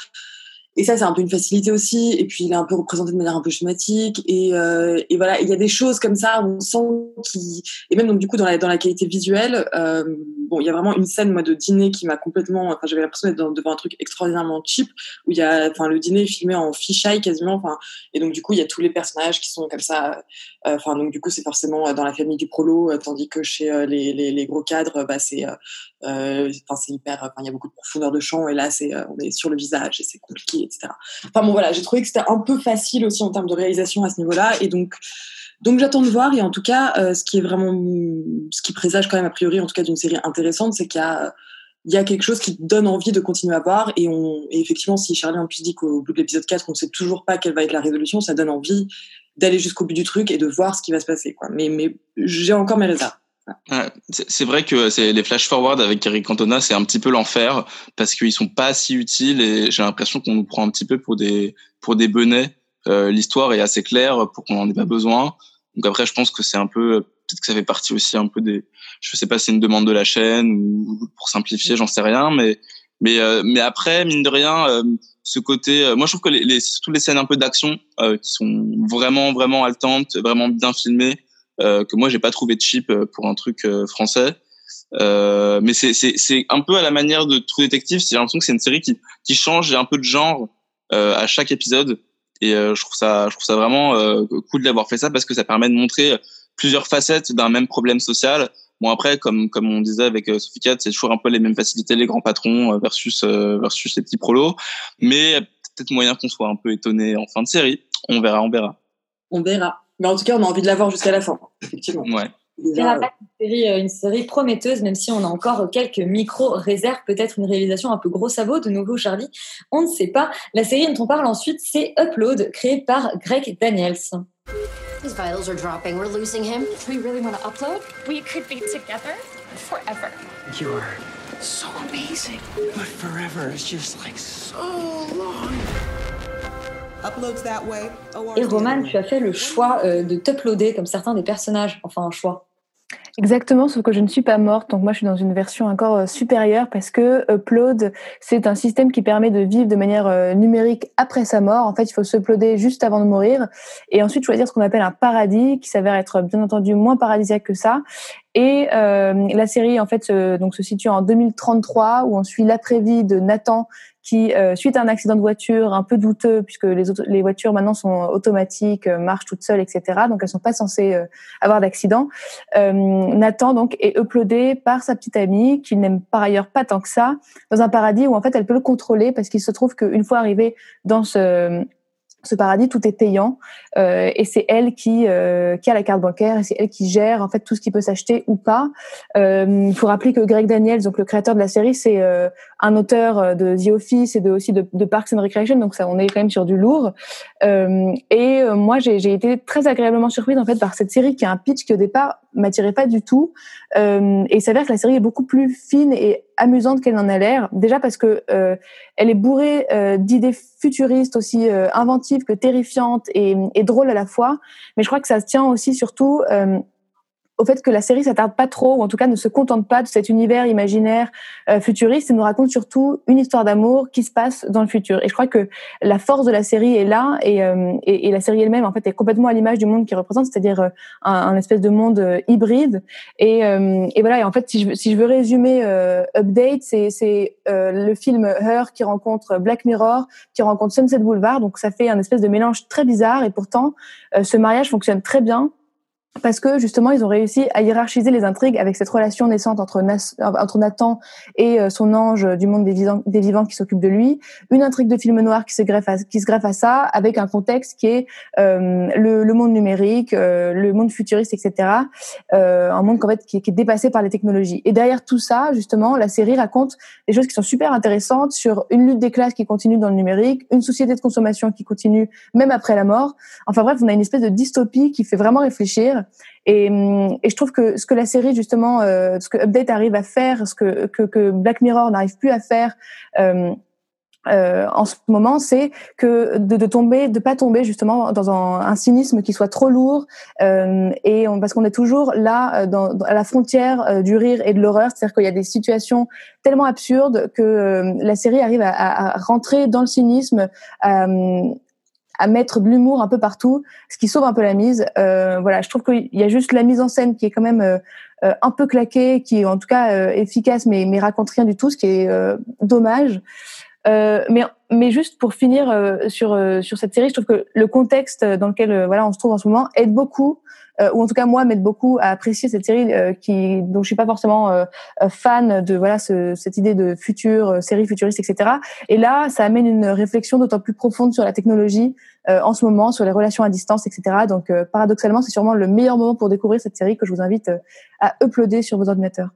Et ça, c'est un peu une facilité aussi. Et puis, il est un peu représenté de manière un peu schématique. Et, euh, voilà, il y a des choses comme ça où on sent qu'il... Et même donc du coup, dans la, qualité visuelle, euh, bon, il y a vraiment une scène moi de dîner qui m'a complètement... Enfin, j'avais l'impression d'être devant un truc extraordinairement cheap, où il y a... Enfin, le dîner est filmé en fisheye quasiment. Et donc du coup, il y a tous les personnages qui sont comme ça. Euh, Enfin, donc du coup, c'est forcément dans la famille du prolo, tandis que chez les, gros cadres, bah, c'est... Enfin, c'est hyper... Il y a beaucoup de profondeur de champ. Et là, c'est on est sur le visage et c'est compliqué, Enfin bon, voilà, j'ai trouvé que c'était un peu facile aussi en termes de réalisation à ce niveau-là. Et donc, donc j'attends de voir. Et en tout cas, euh, ce qui est vraiment, ce qui présage quand même a priori, en tout cas, d'une série intéressante, c'est qu'il y a, quelque chose qui donne envie de continuer à voir. Et, on, et effectivement, si Charlie en plus dit qu'au bout de l'épisode 4, on ne sait toujours pas quelle va être la résolution, ça donne envie d'aller jusqu'au bout du truc et de voir ce qui va se passer. Mais, mais j'ai encore mes réserves. C'est vrai que c'est les flash forward avec Eric Cantona, c'est un petit peu l'enfer parce qu'ils sont pas si utiles et j'ai l'impression qu'on nous prend un petit peu pour des pour des benets. Euh, L'histoire est assez claire pour qu'on n'en ait pas besoin. Donc après, je pense que c'est un peu peut-être que ça fait partie aussi un peu des. Je sais pas c'est une demande de la chaîne ou pour simplifier, j'en sais rien, mais mais euh, mais après mine de rien, euh, ce côté, euh, moi je trouve que les, les surtout les scènes un peu d'action euh, qui sont vraiment vraiment haletantes, vraiment bien filmées que moi j'ai pas trouvé cheap euh, pour un truc euh, français. Euh, mais c'est c'est c'est un peu à la manière de True Detective. J'ai l'impression que c'est une série qui qui change un peu de genre euh, à chaque épisode. Et euh, je trouve ça je trouve ça vraiment euh, cool d'avoir fait ça parce que ça permet de montrer plusieurs facettes d'un même problème social. Bon après comme comme on disait avec euh, Sophie Cat, c'est toujours un peu les mêmes facilités les grands patrons euh, versus euh, versus les petits prolos. Mais peut-être moyen qu'on soit un peu étonné en fin de série. On verra, on verra. On verra. Mais en tout cas, on a envie de la voir jusqu'à la fin, effectivement. Ouais. Déjà, une série, euh, une série prometteuse, même si on a encore quelques micro-réserves, peut-être une réalisation un peu gros sabot de nouveau, Charlie. On ne sait pas. La série dont on parle ensuite, c'est Upload, créée par Greg Daniels. His vitals are dropping. We're losing him. Do we really want to upload? We could be together forever. You're so amazing. But forever is just like so long. Uploads that way. Et Roman, tu as fait le choix euh, de t'uploader comme certains des personnages. Enfin, un choix. Exactement, sauf que je ne suis pas morte, donc moi je suis dans une version encore euh, supérieure parce que Upload, c'est un système qui permet de vivre de manière euh, numérique après sa mort. En fait, il faut s'uploader juste avant de mourir et ensuite choisir ce qu'on appelle un paradis, qui s'avère être bien entendu moins paradisiaque que ça. Et euh, la série en fait se, donc se situe en 2033 où on suit l'après-vie de Nathan qui, euh, suite à un accident de voiture un peu douteux, puisque les, voitures maintenant sont automatiques, euh, marchent toutes seules, etc. Donc elles sont pas censées euh, avoir d'accident. Nathan donc est uploadé par sa petite amie, qu'il n'aime par ailleurs pas tant que ça, dans un paradis où en fait elle peut le contrôler parce qu'il se trouve qu'une fois arrivé dans ce ce paradis, tout est payant euh, et c'est elle qui euh, qui a la carte bancaire et c'est elle qui gère en fait tout ce qui peut s'acheter ou pas. Euh, Il faut rappeler que Greg Daniels, donc le créateur de la série, c'est euh, un auteur euh, de The Office et de aussi de, de, Parks and Recreation, donc ça on est quand même sur du lourd. Euh, et moi j'ai été très agréablement surprise en fait par cette série qui a un pitch qui au départ m'attirait pas du tout. Euh, et il s'avère que la série est beaucoup plus fine et amusante qu'elle n'en a l'air. Déjà parce que euh, elle est bourrée euh, d'idées futuristes aussi euh, inventives que terrifiantes et, et, drôles à la fois. Mais je crois que ça tient aussi surtout au fait que la série s'attarde pas trop, ou en tout cas ne se contente pas de cet univers imaginaire euh, futuriste, et nous raconte surtout une histoire d'amour qui se passe dans le futur. Et je crois que la force de la série est là, et, euh, et, la série elle-même en fait est complètement à l'image du monde qu'il représente, c'est-à-dire euh, un, un, espèce de monde euh, hybride. Et, euh, et, voilà. Et en fait, si je, si je veux résumer euh, Update, c'est le film Her qui rencontre Black Mirror, qui rencontre Sunset Boulevard. Donc ça fait un espèce de mélange très bizarre, et pourtant ce mariage fonctionne très bien parce que justement ils ont réussi à hiérarchiser les intrigues avec cette relation naissante entre, Nathan et euh, son ange du monde des vivants, qui s'occupe de lui, une intrigue de film noir qui se greffe à, ça, avec un contexte qui est euh, le, monde numérique, euh, le monde futuriste, etc. Un monde en fait qui, est dépassé par les technologies. Et derrière tout ça, justement, la série raconte des choses qui sont super intéressantes sur une lutte des classes qui continue dans le numérique, une société de consommation qui continue même après la mort. Enfin bref, on a une espèce de dystopie qui fait vraiment réfléchir. Et, et, je trouve que ce que la série justement, euh, ce que Update arrive à faire, ce que, Black Mirror n'arrive plus à faire. Euh, euh, en ce moment, c'est que de, de, tomber, de pas tomber justement dans un, cynisme qui soit trop lourd, euh, et parce qu'on est toujours là euh, à la frontière du rire et de l'horreur, c'est-à-dire qu'il y a des situations tellement absurdes que la série arrive à, rentrer dans le cynisme, à mettre de l'humour un peu partout, ce qui sauve un peu la mise. Euh, voilà, je trouve qu'il y a juste la mise en scène qui est quand même euh, euh un peu claquée, qui est en tout cas euh, efficace, mais, mais raconte rien du tout, ce qui est euh, mais, mais juste pour finir sur, sur cette série, je trouve que le contexte dans lequel voilà, on se trouve en ce moment aide beaucoup euh, ou en tout cas moi m'aide beaucoup à apprécier cette série euh, qui dont je suis pas forcément euh, fan de voilà ce, cette idée de futur série futuriste etc et là ça amène une réflexion d'autant plus profonde sur la technologie en ce moment sur les relations à distance etc donc paradoxalement c'est sûrement le meilleur moment pour découvrir cette série que je vous invite à uploader sur vos ordinateurs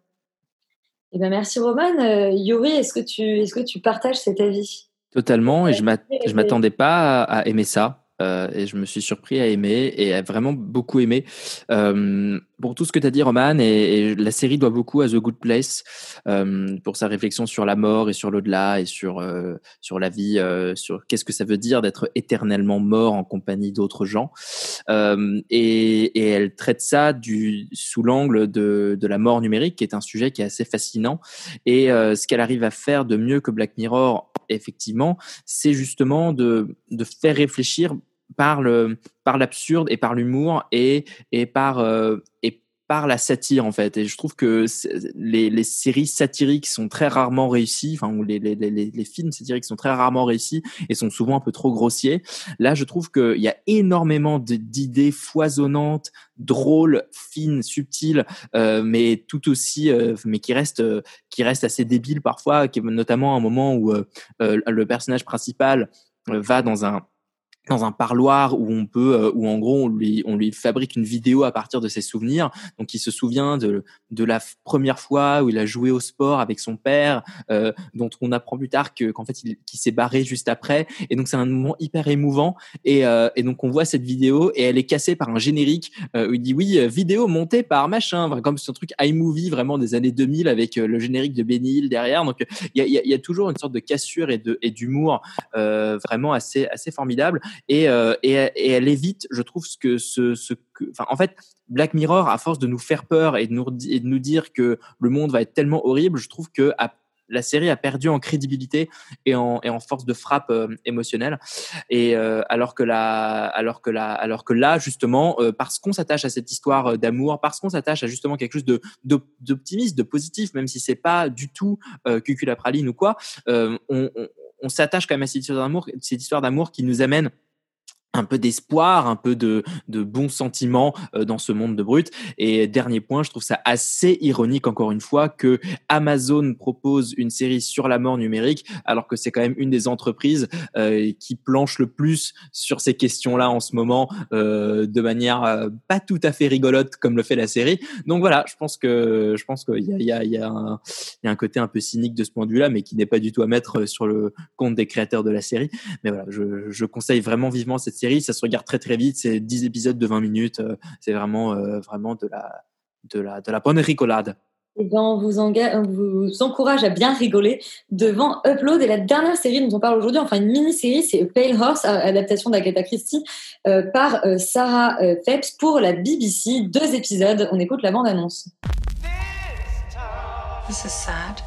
eh ben merci Roman. Yuri est-ce que tu est-ce que tu partages cet avis? Totalement, et je m'attendais pas à aimer ça. Euh, et je me suis surpris à aimer et à vraiment beaucoup aimé. Euh, pour tout ce que tu as dit, Roman, et, la série doit beaucoup à The Good Place euh, pour sa réflexion sur la mort et sur l'au-delà et sur, sur la vie, sur qu'est-ce que ça veut dire d'être éternellement mort en compagnie d'autres gens. Et, et, elle traite ça du, sous l'angle de, de la mort numérique, qui est un sujet qui est assez fascinant. Et ce qu'elle arrive à faire de mieux que Black Mirror, effectivement, c'est justement de, de faire réfléchir par le par l'absurde et par l'humour et et par euh, et par la satire en fait. Et je trouve que les, les séries satiriques sont très rarement réussies enfin ou les, les, les, les films satiriques sont très rarement réussis et sont souvent un peu trop grossiers. Là je trouve qu'il y a énormément d'idées foisonnantes drôles fines subtiles euh, mais tout aussi euh, mais qui restent euh, qui restent assez débiles parfois notamment à un moment où euh, euh, le personnage principal va dans un dans un parloir où on peut, euh, où en gros on lui, on lui fabrique une vidéo à partir de ses souvenirs. Donc il se souvient de, de la première fois où il a joué au sport avec son père, euh, dont on apprend plus tard que qu'en fait il qui s'est barré juste après. Et donc c'est un moment hyper émouvant. Et, euh, et donc on voit cette vidéo et elle est cassée par un générique euh, où il dit oui vidéo montée par machin, comme c'est un truc iMovie vraiment des années 2000 avec le générique de Benny Hill derrière. Donc il y a, y, a, y a toujours une sorte de cassure et de et d'humour vraiment assez assez formidable. Et, euh, et, elle évite, je trouve, ce que en fait, Black Mirror, à force de nous faire peur et de nous, dire que le monde va être tellement horrible, je trouve que la série a perdu en crédibilité et en, force de frappe euh, émotionnelle. Et euh, alors que là, justement, parce qu'on s'attache à cette histoire d'amour, parce qu'on s'attache à justement quelque chose d'optimiste, de, positif, même si c'est pas du tout euh, cuculapraline ou quoi, on, on s'attache quand même à cette histoire d'amour, cette histoire d'amour qui nous amène un peu d'espoir, un peu de, de bons sentiments euh, dans ce monde de brut. Et dernier point, je trouve ça assez ironique encore une fois que Amazon propose une série sur la mort numérique alors que c'est quand même une des entreprises euh, qui planche le plus sur ces questions-là en ce moment euh, de manière euh, pas tout à fait rigolote comme le fait la série. Donc voilà, je pense que je pense qu'il y a, y, a, il y, a un, il y a un côté un peu cynique de ce point de vue-là, mais qui n'est pas du tout à mettre sur le compte des créateurs de la série. Mais voilà, je, je conseille vraiment vivement cette série, ça se regarde très très vite, c'est 10 épisodes de 20 minutes, euh, c'est vraiment euh, vraiment de la de la de la bonne rigolade. Eh ben, on, vous on vous encourage à bien rigoler devant Upload. Et la dernière série dont on parle aujourd'hui, enfin une mini-série, c'est Pale Horse, adaptation d'Agatha Christie euh, par euh, Sarah euh, Phelps pour la BBC. Deux épisodes. On écoute la bande-annonce. This is sad.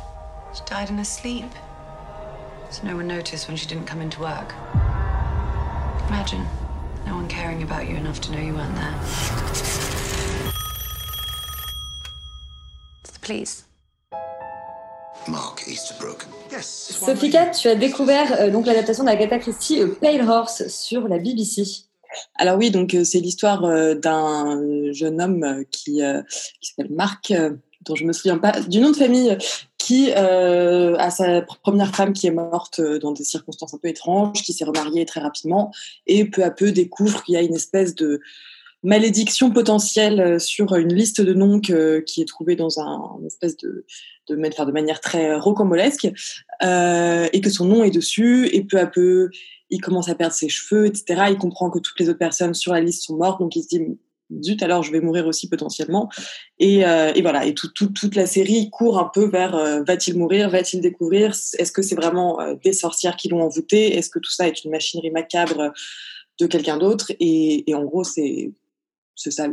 She died in her sleep. So no one noticed when she didn't come into work. Imagine no one caring about you enough to know you weren't there. Please. Mark Easterbrook. Yes. Sophie Kat, tu as découvert euh, donc l'adaptation d'Agatha Christie euh, Pale Horse sur la BBC. Alors oui, donc euh, c'est l'histoire euh, d'un jeune homme euh, qui, euh, qui s'appelle euh, dont je me souviens pas du nom de famille, qui a sa première femme qui est morte dans des circonstances un peu étranges, qui s'est remariée très rapidement et peu à peu découvre qu'il y a une espèce de malédiction potentielle sur une liste de noms qui est trouvée dans un espèce de manière très rocambolesque euh, et que son nom est dessus et peu à peu il commence à perdre ses cheveux etc il comprend que toutes les autres personnes sur la liste sont mortes donc il se dit zut alors je vais mourir aussi potentiellement et, euh, voilà et tout, tout, toute la série court un peu vers euh, va-t-il mourir va-t-il découvrir? Est-ce que c'est vraiment euh, des sorcières qui l'ont envoûté? Est-ce que tout ça est une machinerie macabre de quelqu'un d'autre? Et, en gros c'est c'est ça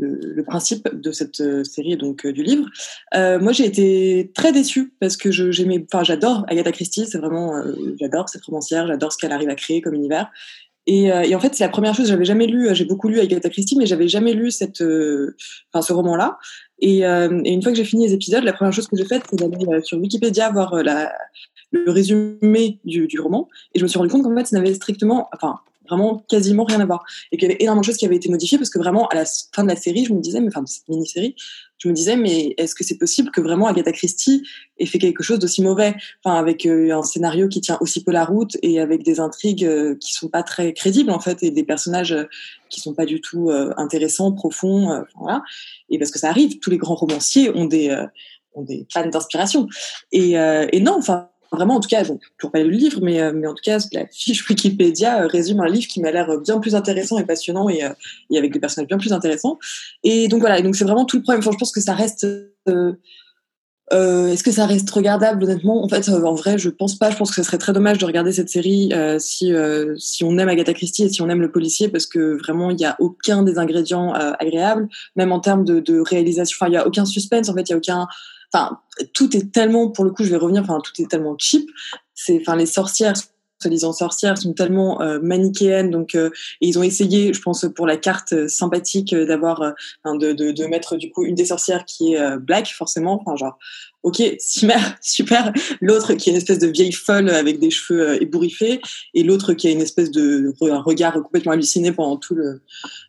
le, principe de cette série donc du livre. Moi, j'ai été très déçue parce que j'aimais, enfin, j'adore Agatha Christie. C'est vraiment, j'adore cette romancière, j'adore ce qu'elle arrive à créer comme univers. Et, euh, et en fait, c'est la première chose. J'avais jamais lu. J'ai beaucoup lu Agatha Christie, mais j'avais jamais lu cette, enfin, ce roman-là. Et, et, une fois que j'ai fini les épisodes, la première chose que j'ai faite, c'est d'aller sur Wikipédia voir le résumé du, du roman. Et je me suis rendu compte qu'en fait, ça n'avait strictement, enfin, vraiment quasiment rien à voir. Et qu'il y avait énormément de choses qui avaient été modifiées parce que vraiment, à la fin de la série, je me disais, mais enfin, de cette mini-série, je me disais, mais est-ce que c'est possible que vraiment Agatha Christie ait fait quelque chose d'aussi mauvais? Enfin, avec euh, un scénario qui tient aussi peu la route et avec des intrigues euh, qui sont pas très crédibles, en fait, et des personnages euh, qui sont pas du tout euh, intéressants, profonds, euh, voilà. Et parce que ça arrive, tous les grands romanciers ont des, ont des fans d'inspiration. Et non, enfin, vraiment, en tout cas, donc, toujours pas lu le livre, mais, euh, mais en tout cas, la fiche Wikipédia euh, résume un livre qui m'a l'air bien plus intéressant et passionnant et, euh, et, avec des personnages bien plus intéressants. Et donc voilà, donc c'est vraiment tout le problème. Je pense que ça reste. Est-ce que ça reste regardable honnêtement? En fait, en vrai, je pense pas. Je pense que ce serait très dommage de regarder cette série si si on aime Agatha Christie et si on aime le policier, parce que vraiment, il n'y a aucun des ingrédients agréables, même en termes de, réalisation. Enfin, il y a aucun suspense. En fait, il y a aucun enfin tout est tellement pour le coup je vais revenir enfin tout est tellement cheap. C'est enfin les sorcières soi-disant sorcières sont tellement euh, manichéennes. Donc euh, ils ont essayé je pense pour la carte euh, sympathique d'avoir de, de, de mettre du coup une des sorcières qui est black forcément. Enfin genre ok, super, super. L'autre qui est une espèce de vieille folle avec des cheveux euh, ébouriffés, et l'autre qui a une espèce de un regard complètement halluciné pendant tout le.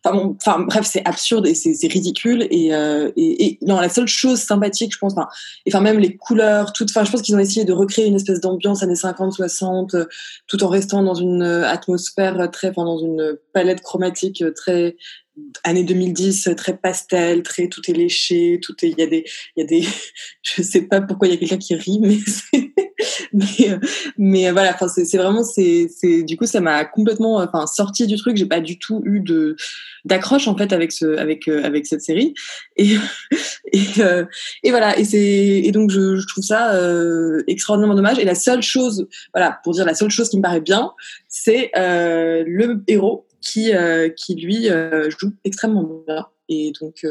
Enfin, bref, c'est absurde et c'est ridicule. Et, euh, et, et, non, la seule chose sympathique, je pense, enfin même les couleurs, tout. Enfin, je pense qu'ils ont essayé de recréer une espèce d'ambiance années 50-60, tout en restant dans une atmosphère très, dans une palette chromatique très année 2010 très pastel très tout est léché tout est il y a des il y a des <laughs> je sais pas pourquoi il y a quelqu'un qui rit mais <laughs> mais mais voilà enfin c'est vraiment c'est c'est du coup ça m'a complètement enfin sorti du truc. J'ai pas du tout eu de d'accroche en fait avec ce avec avec cette série. Et <laughs> et, et voilà et c'est et donc je, je trouve ça extraordinairement dommage. Et la seule chose voilà pour dire la seule chose qui me paraît bien c'est le héros qui qui lui joue extrêmement bien et donc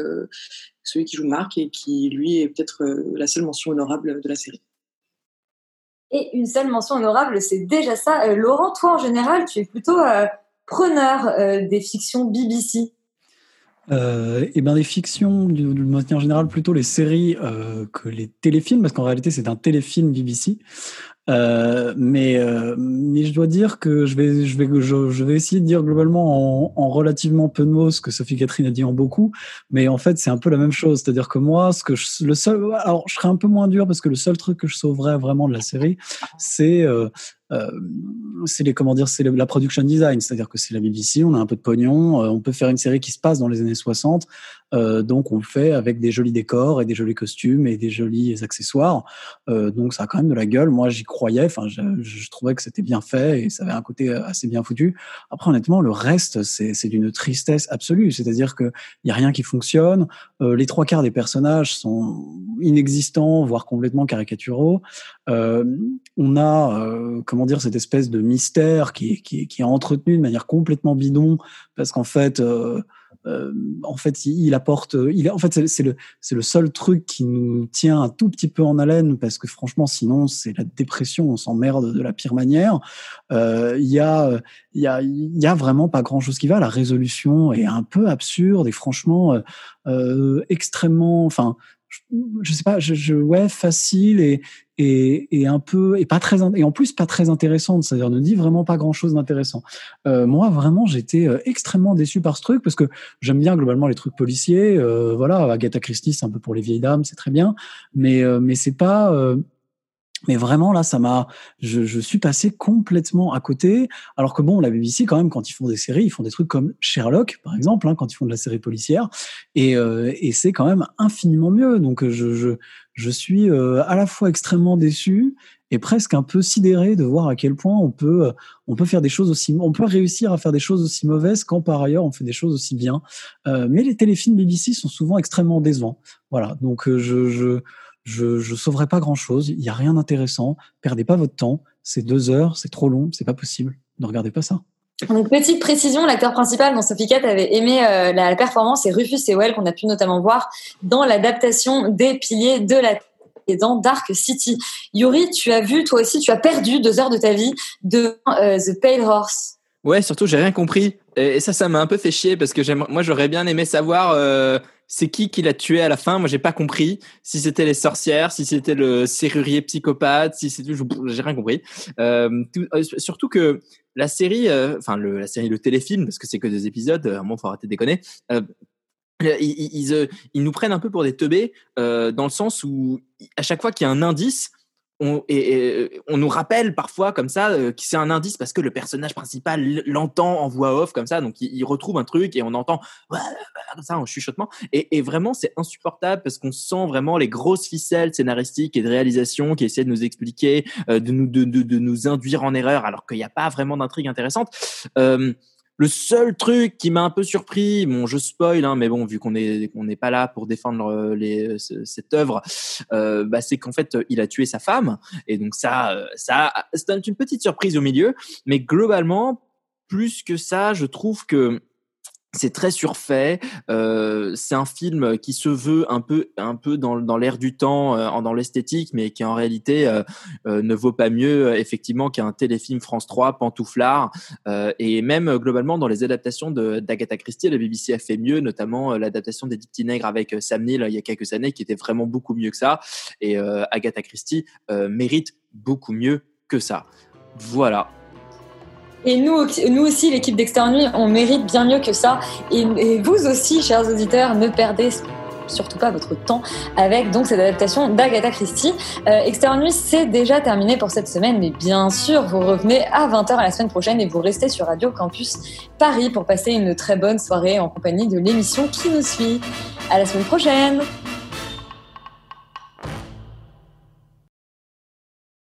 celui qui joue Marc et qui lui est peut-être la seule mention honorable de la série. Et une seule mention honorable, c'est déjà ça. Euh, Laurent, toi en général, tu es plutôt euh, preneur euh, des fictions BBC. et eh ben les fictions, de manière générale, plutôt les séries que les téléfilms, parce qu'en réalité c'est un téléfilm BBC. Euh, mais, euh, mais je dois dire que je vais, je vais, je, vais essayer de dire globalement en, en, relativement peu de mots ce que Sophie Catherine a dit en beaucoup, mais en fait c'est un peu la même chose, c'est-à-dire que moi, ce que je, le seul, alors je serais un peu moins dur parce que le seul truc que je sauverais vraiment de la série, c'est euh, c'est les comment dire, c'est la production design, c'est-à-dire que c'est la BBC, on a un peu de pognon, euh, on peut faire une série qui se passe dans les années 60, euh, donc on le fait avec des jolis décors et des jolis costumes et des jolis accessoires, euh, donc ça a quand même de la gueule. Moi j'y croyais, enfin je, je, trouvais que c'était bien fait et ça avait un côté assez bien foutu. Après honnêtement le reste c'est d'une tristesse absolue, c'est-à-dire que il y a rien qui fonctionne, les trois quarts des personnages sont inexistants voire complètement caricaturaux. on a comment dire, cette espèce de mystère qui, qui, qui, est entretenu de manière complètement bidon, parce qu'en fait, euh, euh, en fait, il, apporte, il, en fait, c'est le, le seul truc qui nous tient un tout petit peu en haleine, parce que franchement, sinon, c'est la dépression, on s'emmerde de la pire manière. Euh, il y a, y a, y a vraiment pas grand chose qui va. La résolution est un peu absurde et franchement, extrêmement, enfin, je sais pas, je, je, ouais, facile et, et, et, un peu et pas très et en plus pas très intéressante, c'est-à-dire ne dit vraiment pas grand-chose d'intéressant. Euh, moi, vraiment, j'étais euh, extrêmement déçu par ce truc parce que j'aime bien globalement les trucs policiers. Euh, voilà, Agatha Christie, c'est un peu pour les vieilles dames, c'est très bien, mais euh, mais c'est pas euh, mais vraiment là, ça m'a, je, je, suis passé complètement à côté. Alors que bon, la BBC quand même, quand ils font des séries, ils font des trucs comme Sherlock, par exemple, hein, quand ils font de la série policière, et, euh, et c'est quand même infiniment mieux. Donc je, je, je suis euh, à la fois extrêmement déçu et presque un peu sidéré de voir à quel point on peut, on peut faire des choses aussi, on peut réussir à faire des choses aussi mauvaises quand par ailleurs on fait des choses aussi bien. Euh, mais les téléfilms BBC sont souvent extrêmement décevants. Voilà, donc je, je je, je sauverai pas grand chose. Il y a rien d'intéressant. Perdez pas votre temps. C'est deux heures, c'est trop long, c'est pas possible. Ne regardez pas ça. Donc petite précision, l'acteur principal dans Sophie Cat avait aimé euh, la performance et Rufus Sewell qu'on a pu notamment voir dans l'adaptation des piliers de la et dans Dark City. Yuri, tu as vu toi aussi, tu as perdu deux heures de ta vie de euh, The Pale Horse. Ouais, surtout j'ai rien compris et ça, ça m'a un peu fait chier parce que moi j'aurais bien aimé savoir. Euh c'est qui qui l'a tué à la fin? Moi, j'ai pas compris si c'était les sorcières, si c'était le serrurier psychopathe, si c'était, j'ai rien compris. Euh, euh, surtout que la série, euh, enfin le, la série, le téléfilm, parce que c'est que des épisodes, à un moment faut arrêter de déconner. Euh, ils, ils, ils, nous prennent un peu pour des teubés dans le sens où à chaque fois qu'il y a un indice, on, et, on nous rappelle parfois comme ça euh, que c'est un indice parce que le personnage principal l'entend en voix off comme ça, donc il, retrouve un truc et on entend comme ça en chuchotement. Et, et vraiment, c'est insupportable parce qu'on sent vraiment les grosses ficelles scénaristiques et de réalisation qui essaient de nous expliquer, euh, de nous de, de, de, nous induire en erreur alors qu'il n'y a pas vraiment d'intrigue intéressante. Euh, le seul truc qui m'a un peu surpris, bon, je spoil, hein, mais bon, vu qu'on est qu'on n'est pas là pour défendre euh, les, cette œuvre, euh, bah, c'est qu'en fait, il a tué sa femme, et donc ça, euh, ça, c'est une petite surprise au milieu, mais globalement, plus que ça, je trouve que c'est très surfait. Euh, c'est un film qui se veut un peu, un peu dans, l'air du temps, euh, dans l'esthétique, mais qui en réalité euh, euh ne vaut pas mieux euh, effectivement qu'un téléfilm France 3 pantouflard. Euh, et même globalement dans les adaptations d'Agatha Christie, la BBC a fait mieux, notamment l'adaptation des Dix Nègres avec Sam Neill il y a quelques années, qui était vraiment beaucoup mieux que ça. Et Agatha Christie mérite beaucoup mieux que ça. Voilà. Et nous, nous aussi, l'équipe d'Externe Nuit, on mérite bien mieux que ça. Et, vous aussi, chers auditeurs, ne perdez surtout pas votre temps avec donc cette adaptation d'Agatha Christie. Euh, Nuit, c'est déjà terminé pour cette semaine, mais bien sûr, vous revenez à 20h la semaine prochaine et vous restez sur Radio Campus Paris pour passer une très bonne soirée en compagnie de l'émission qui nous suit. À la semaine prochaine!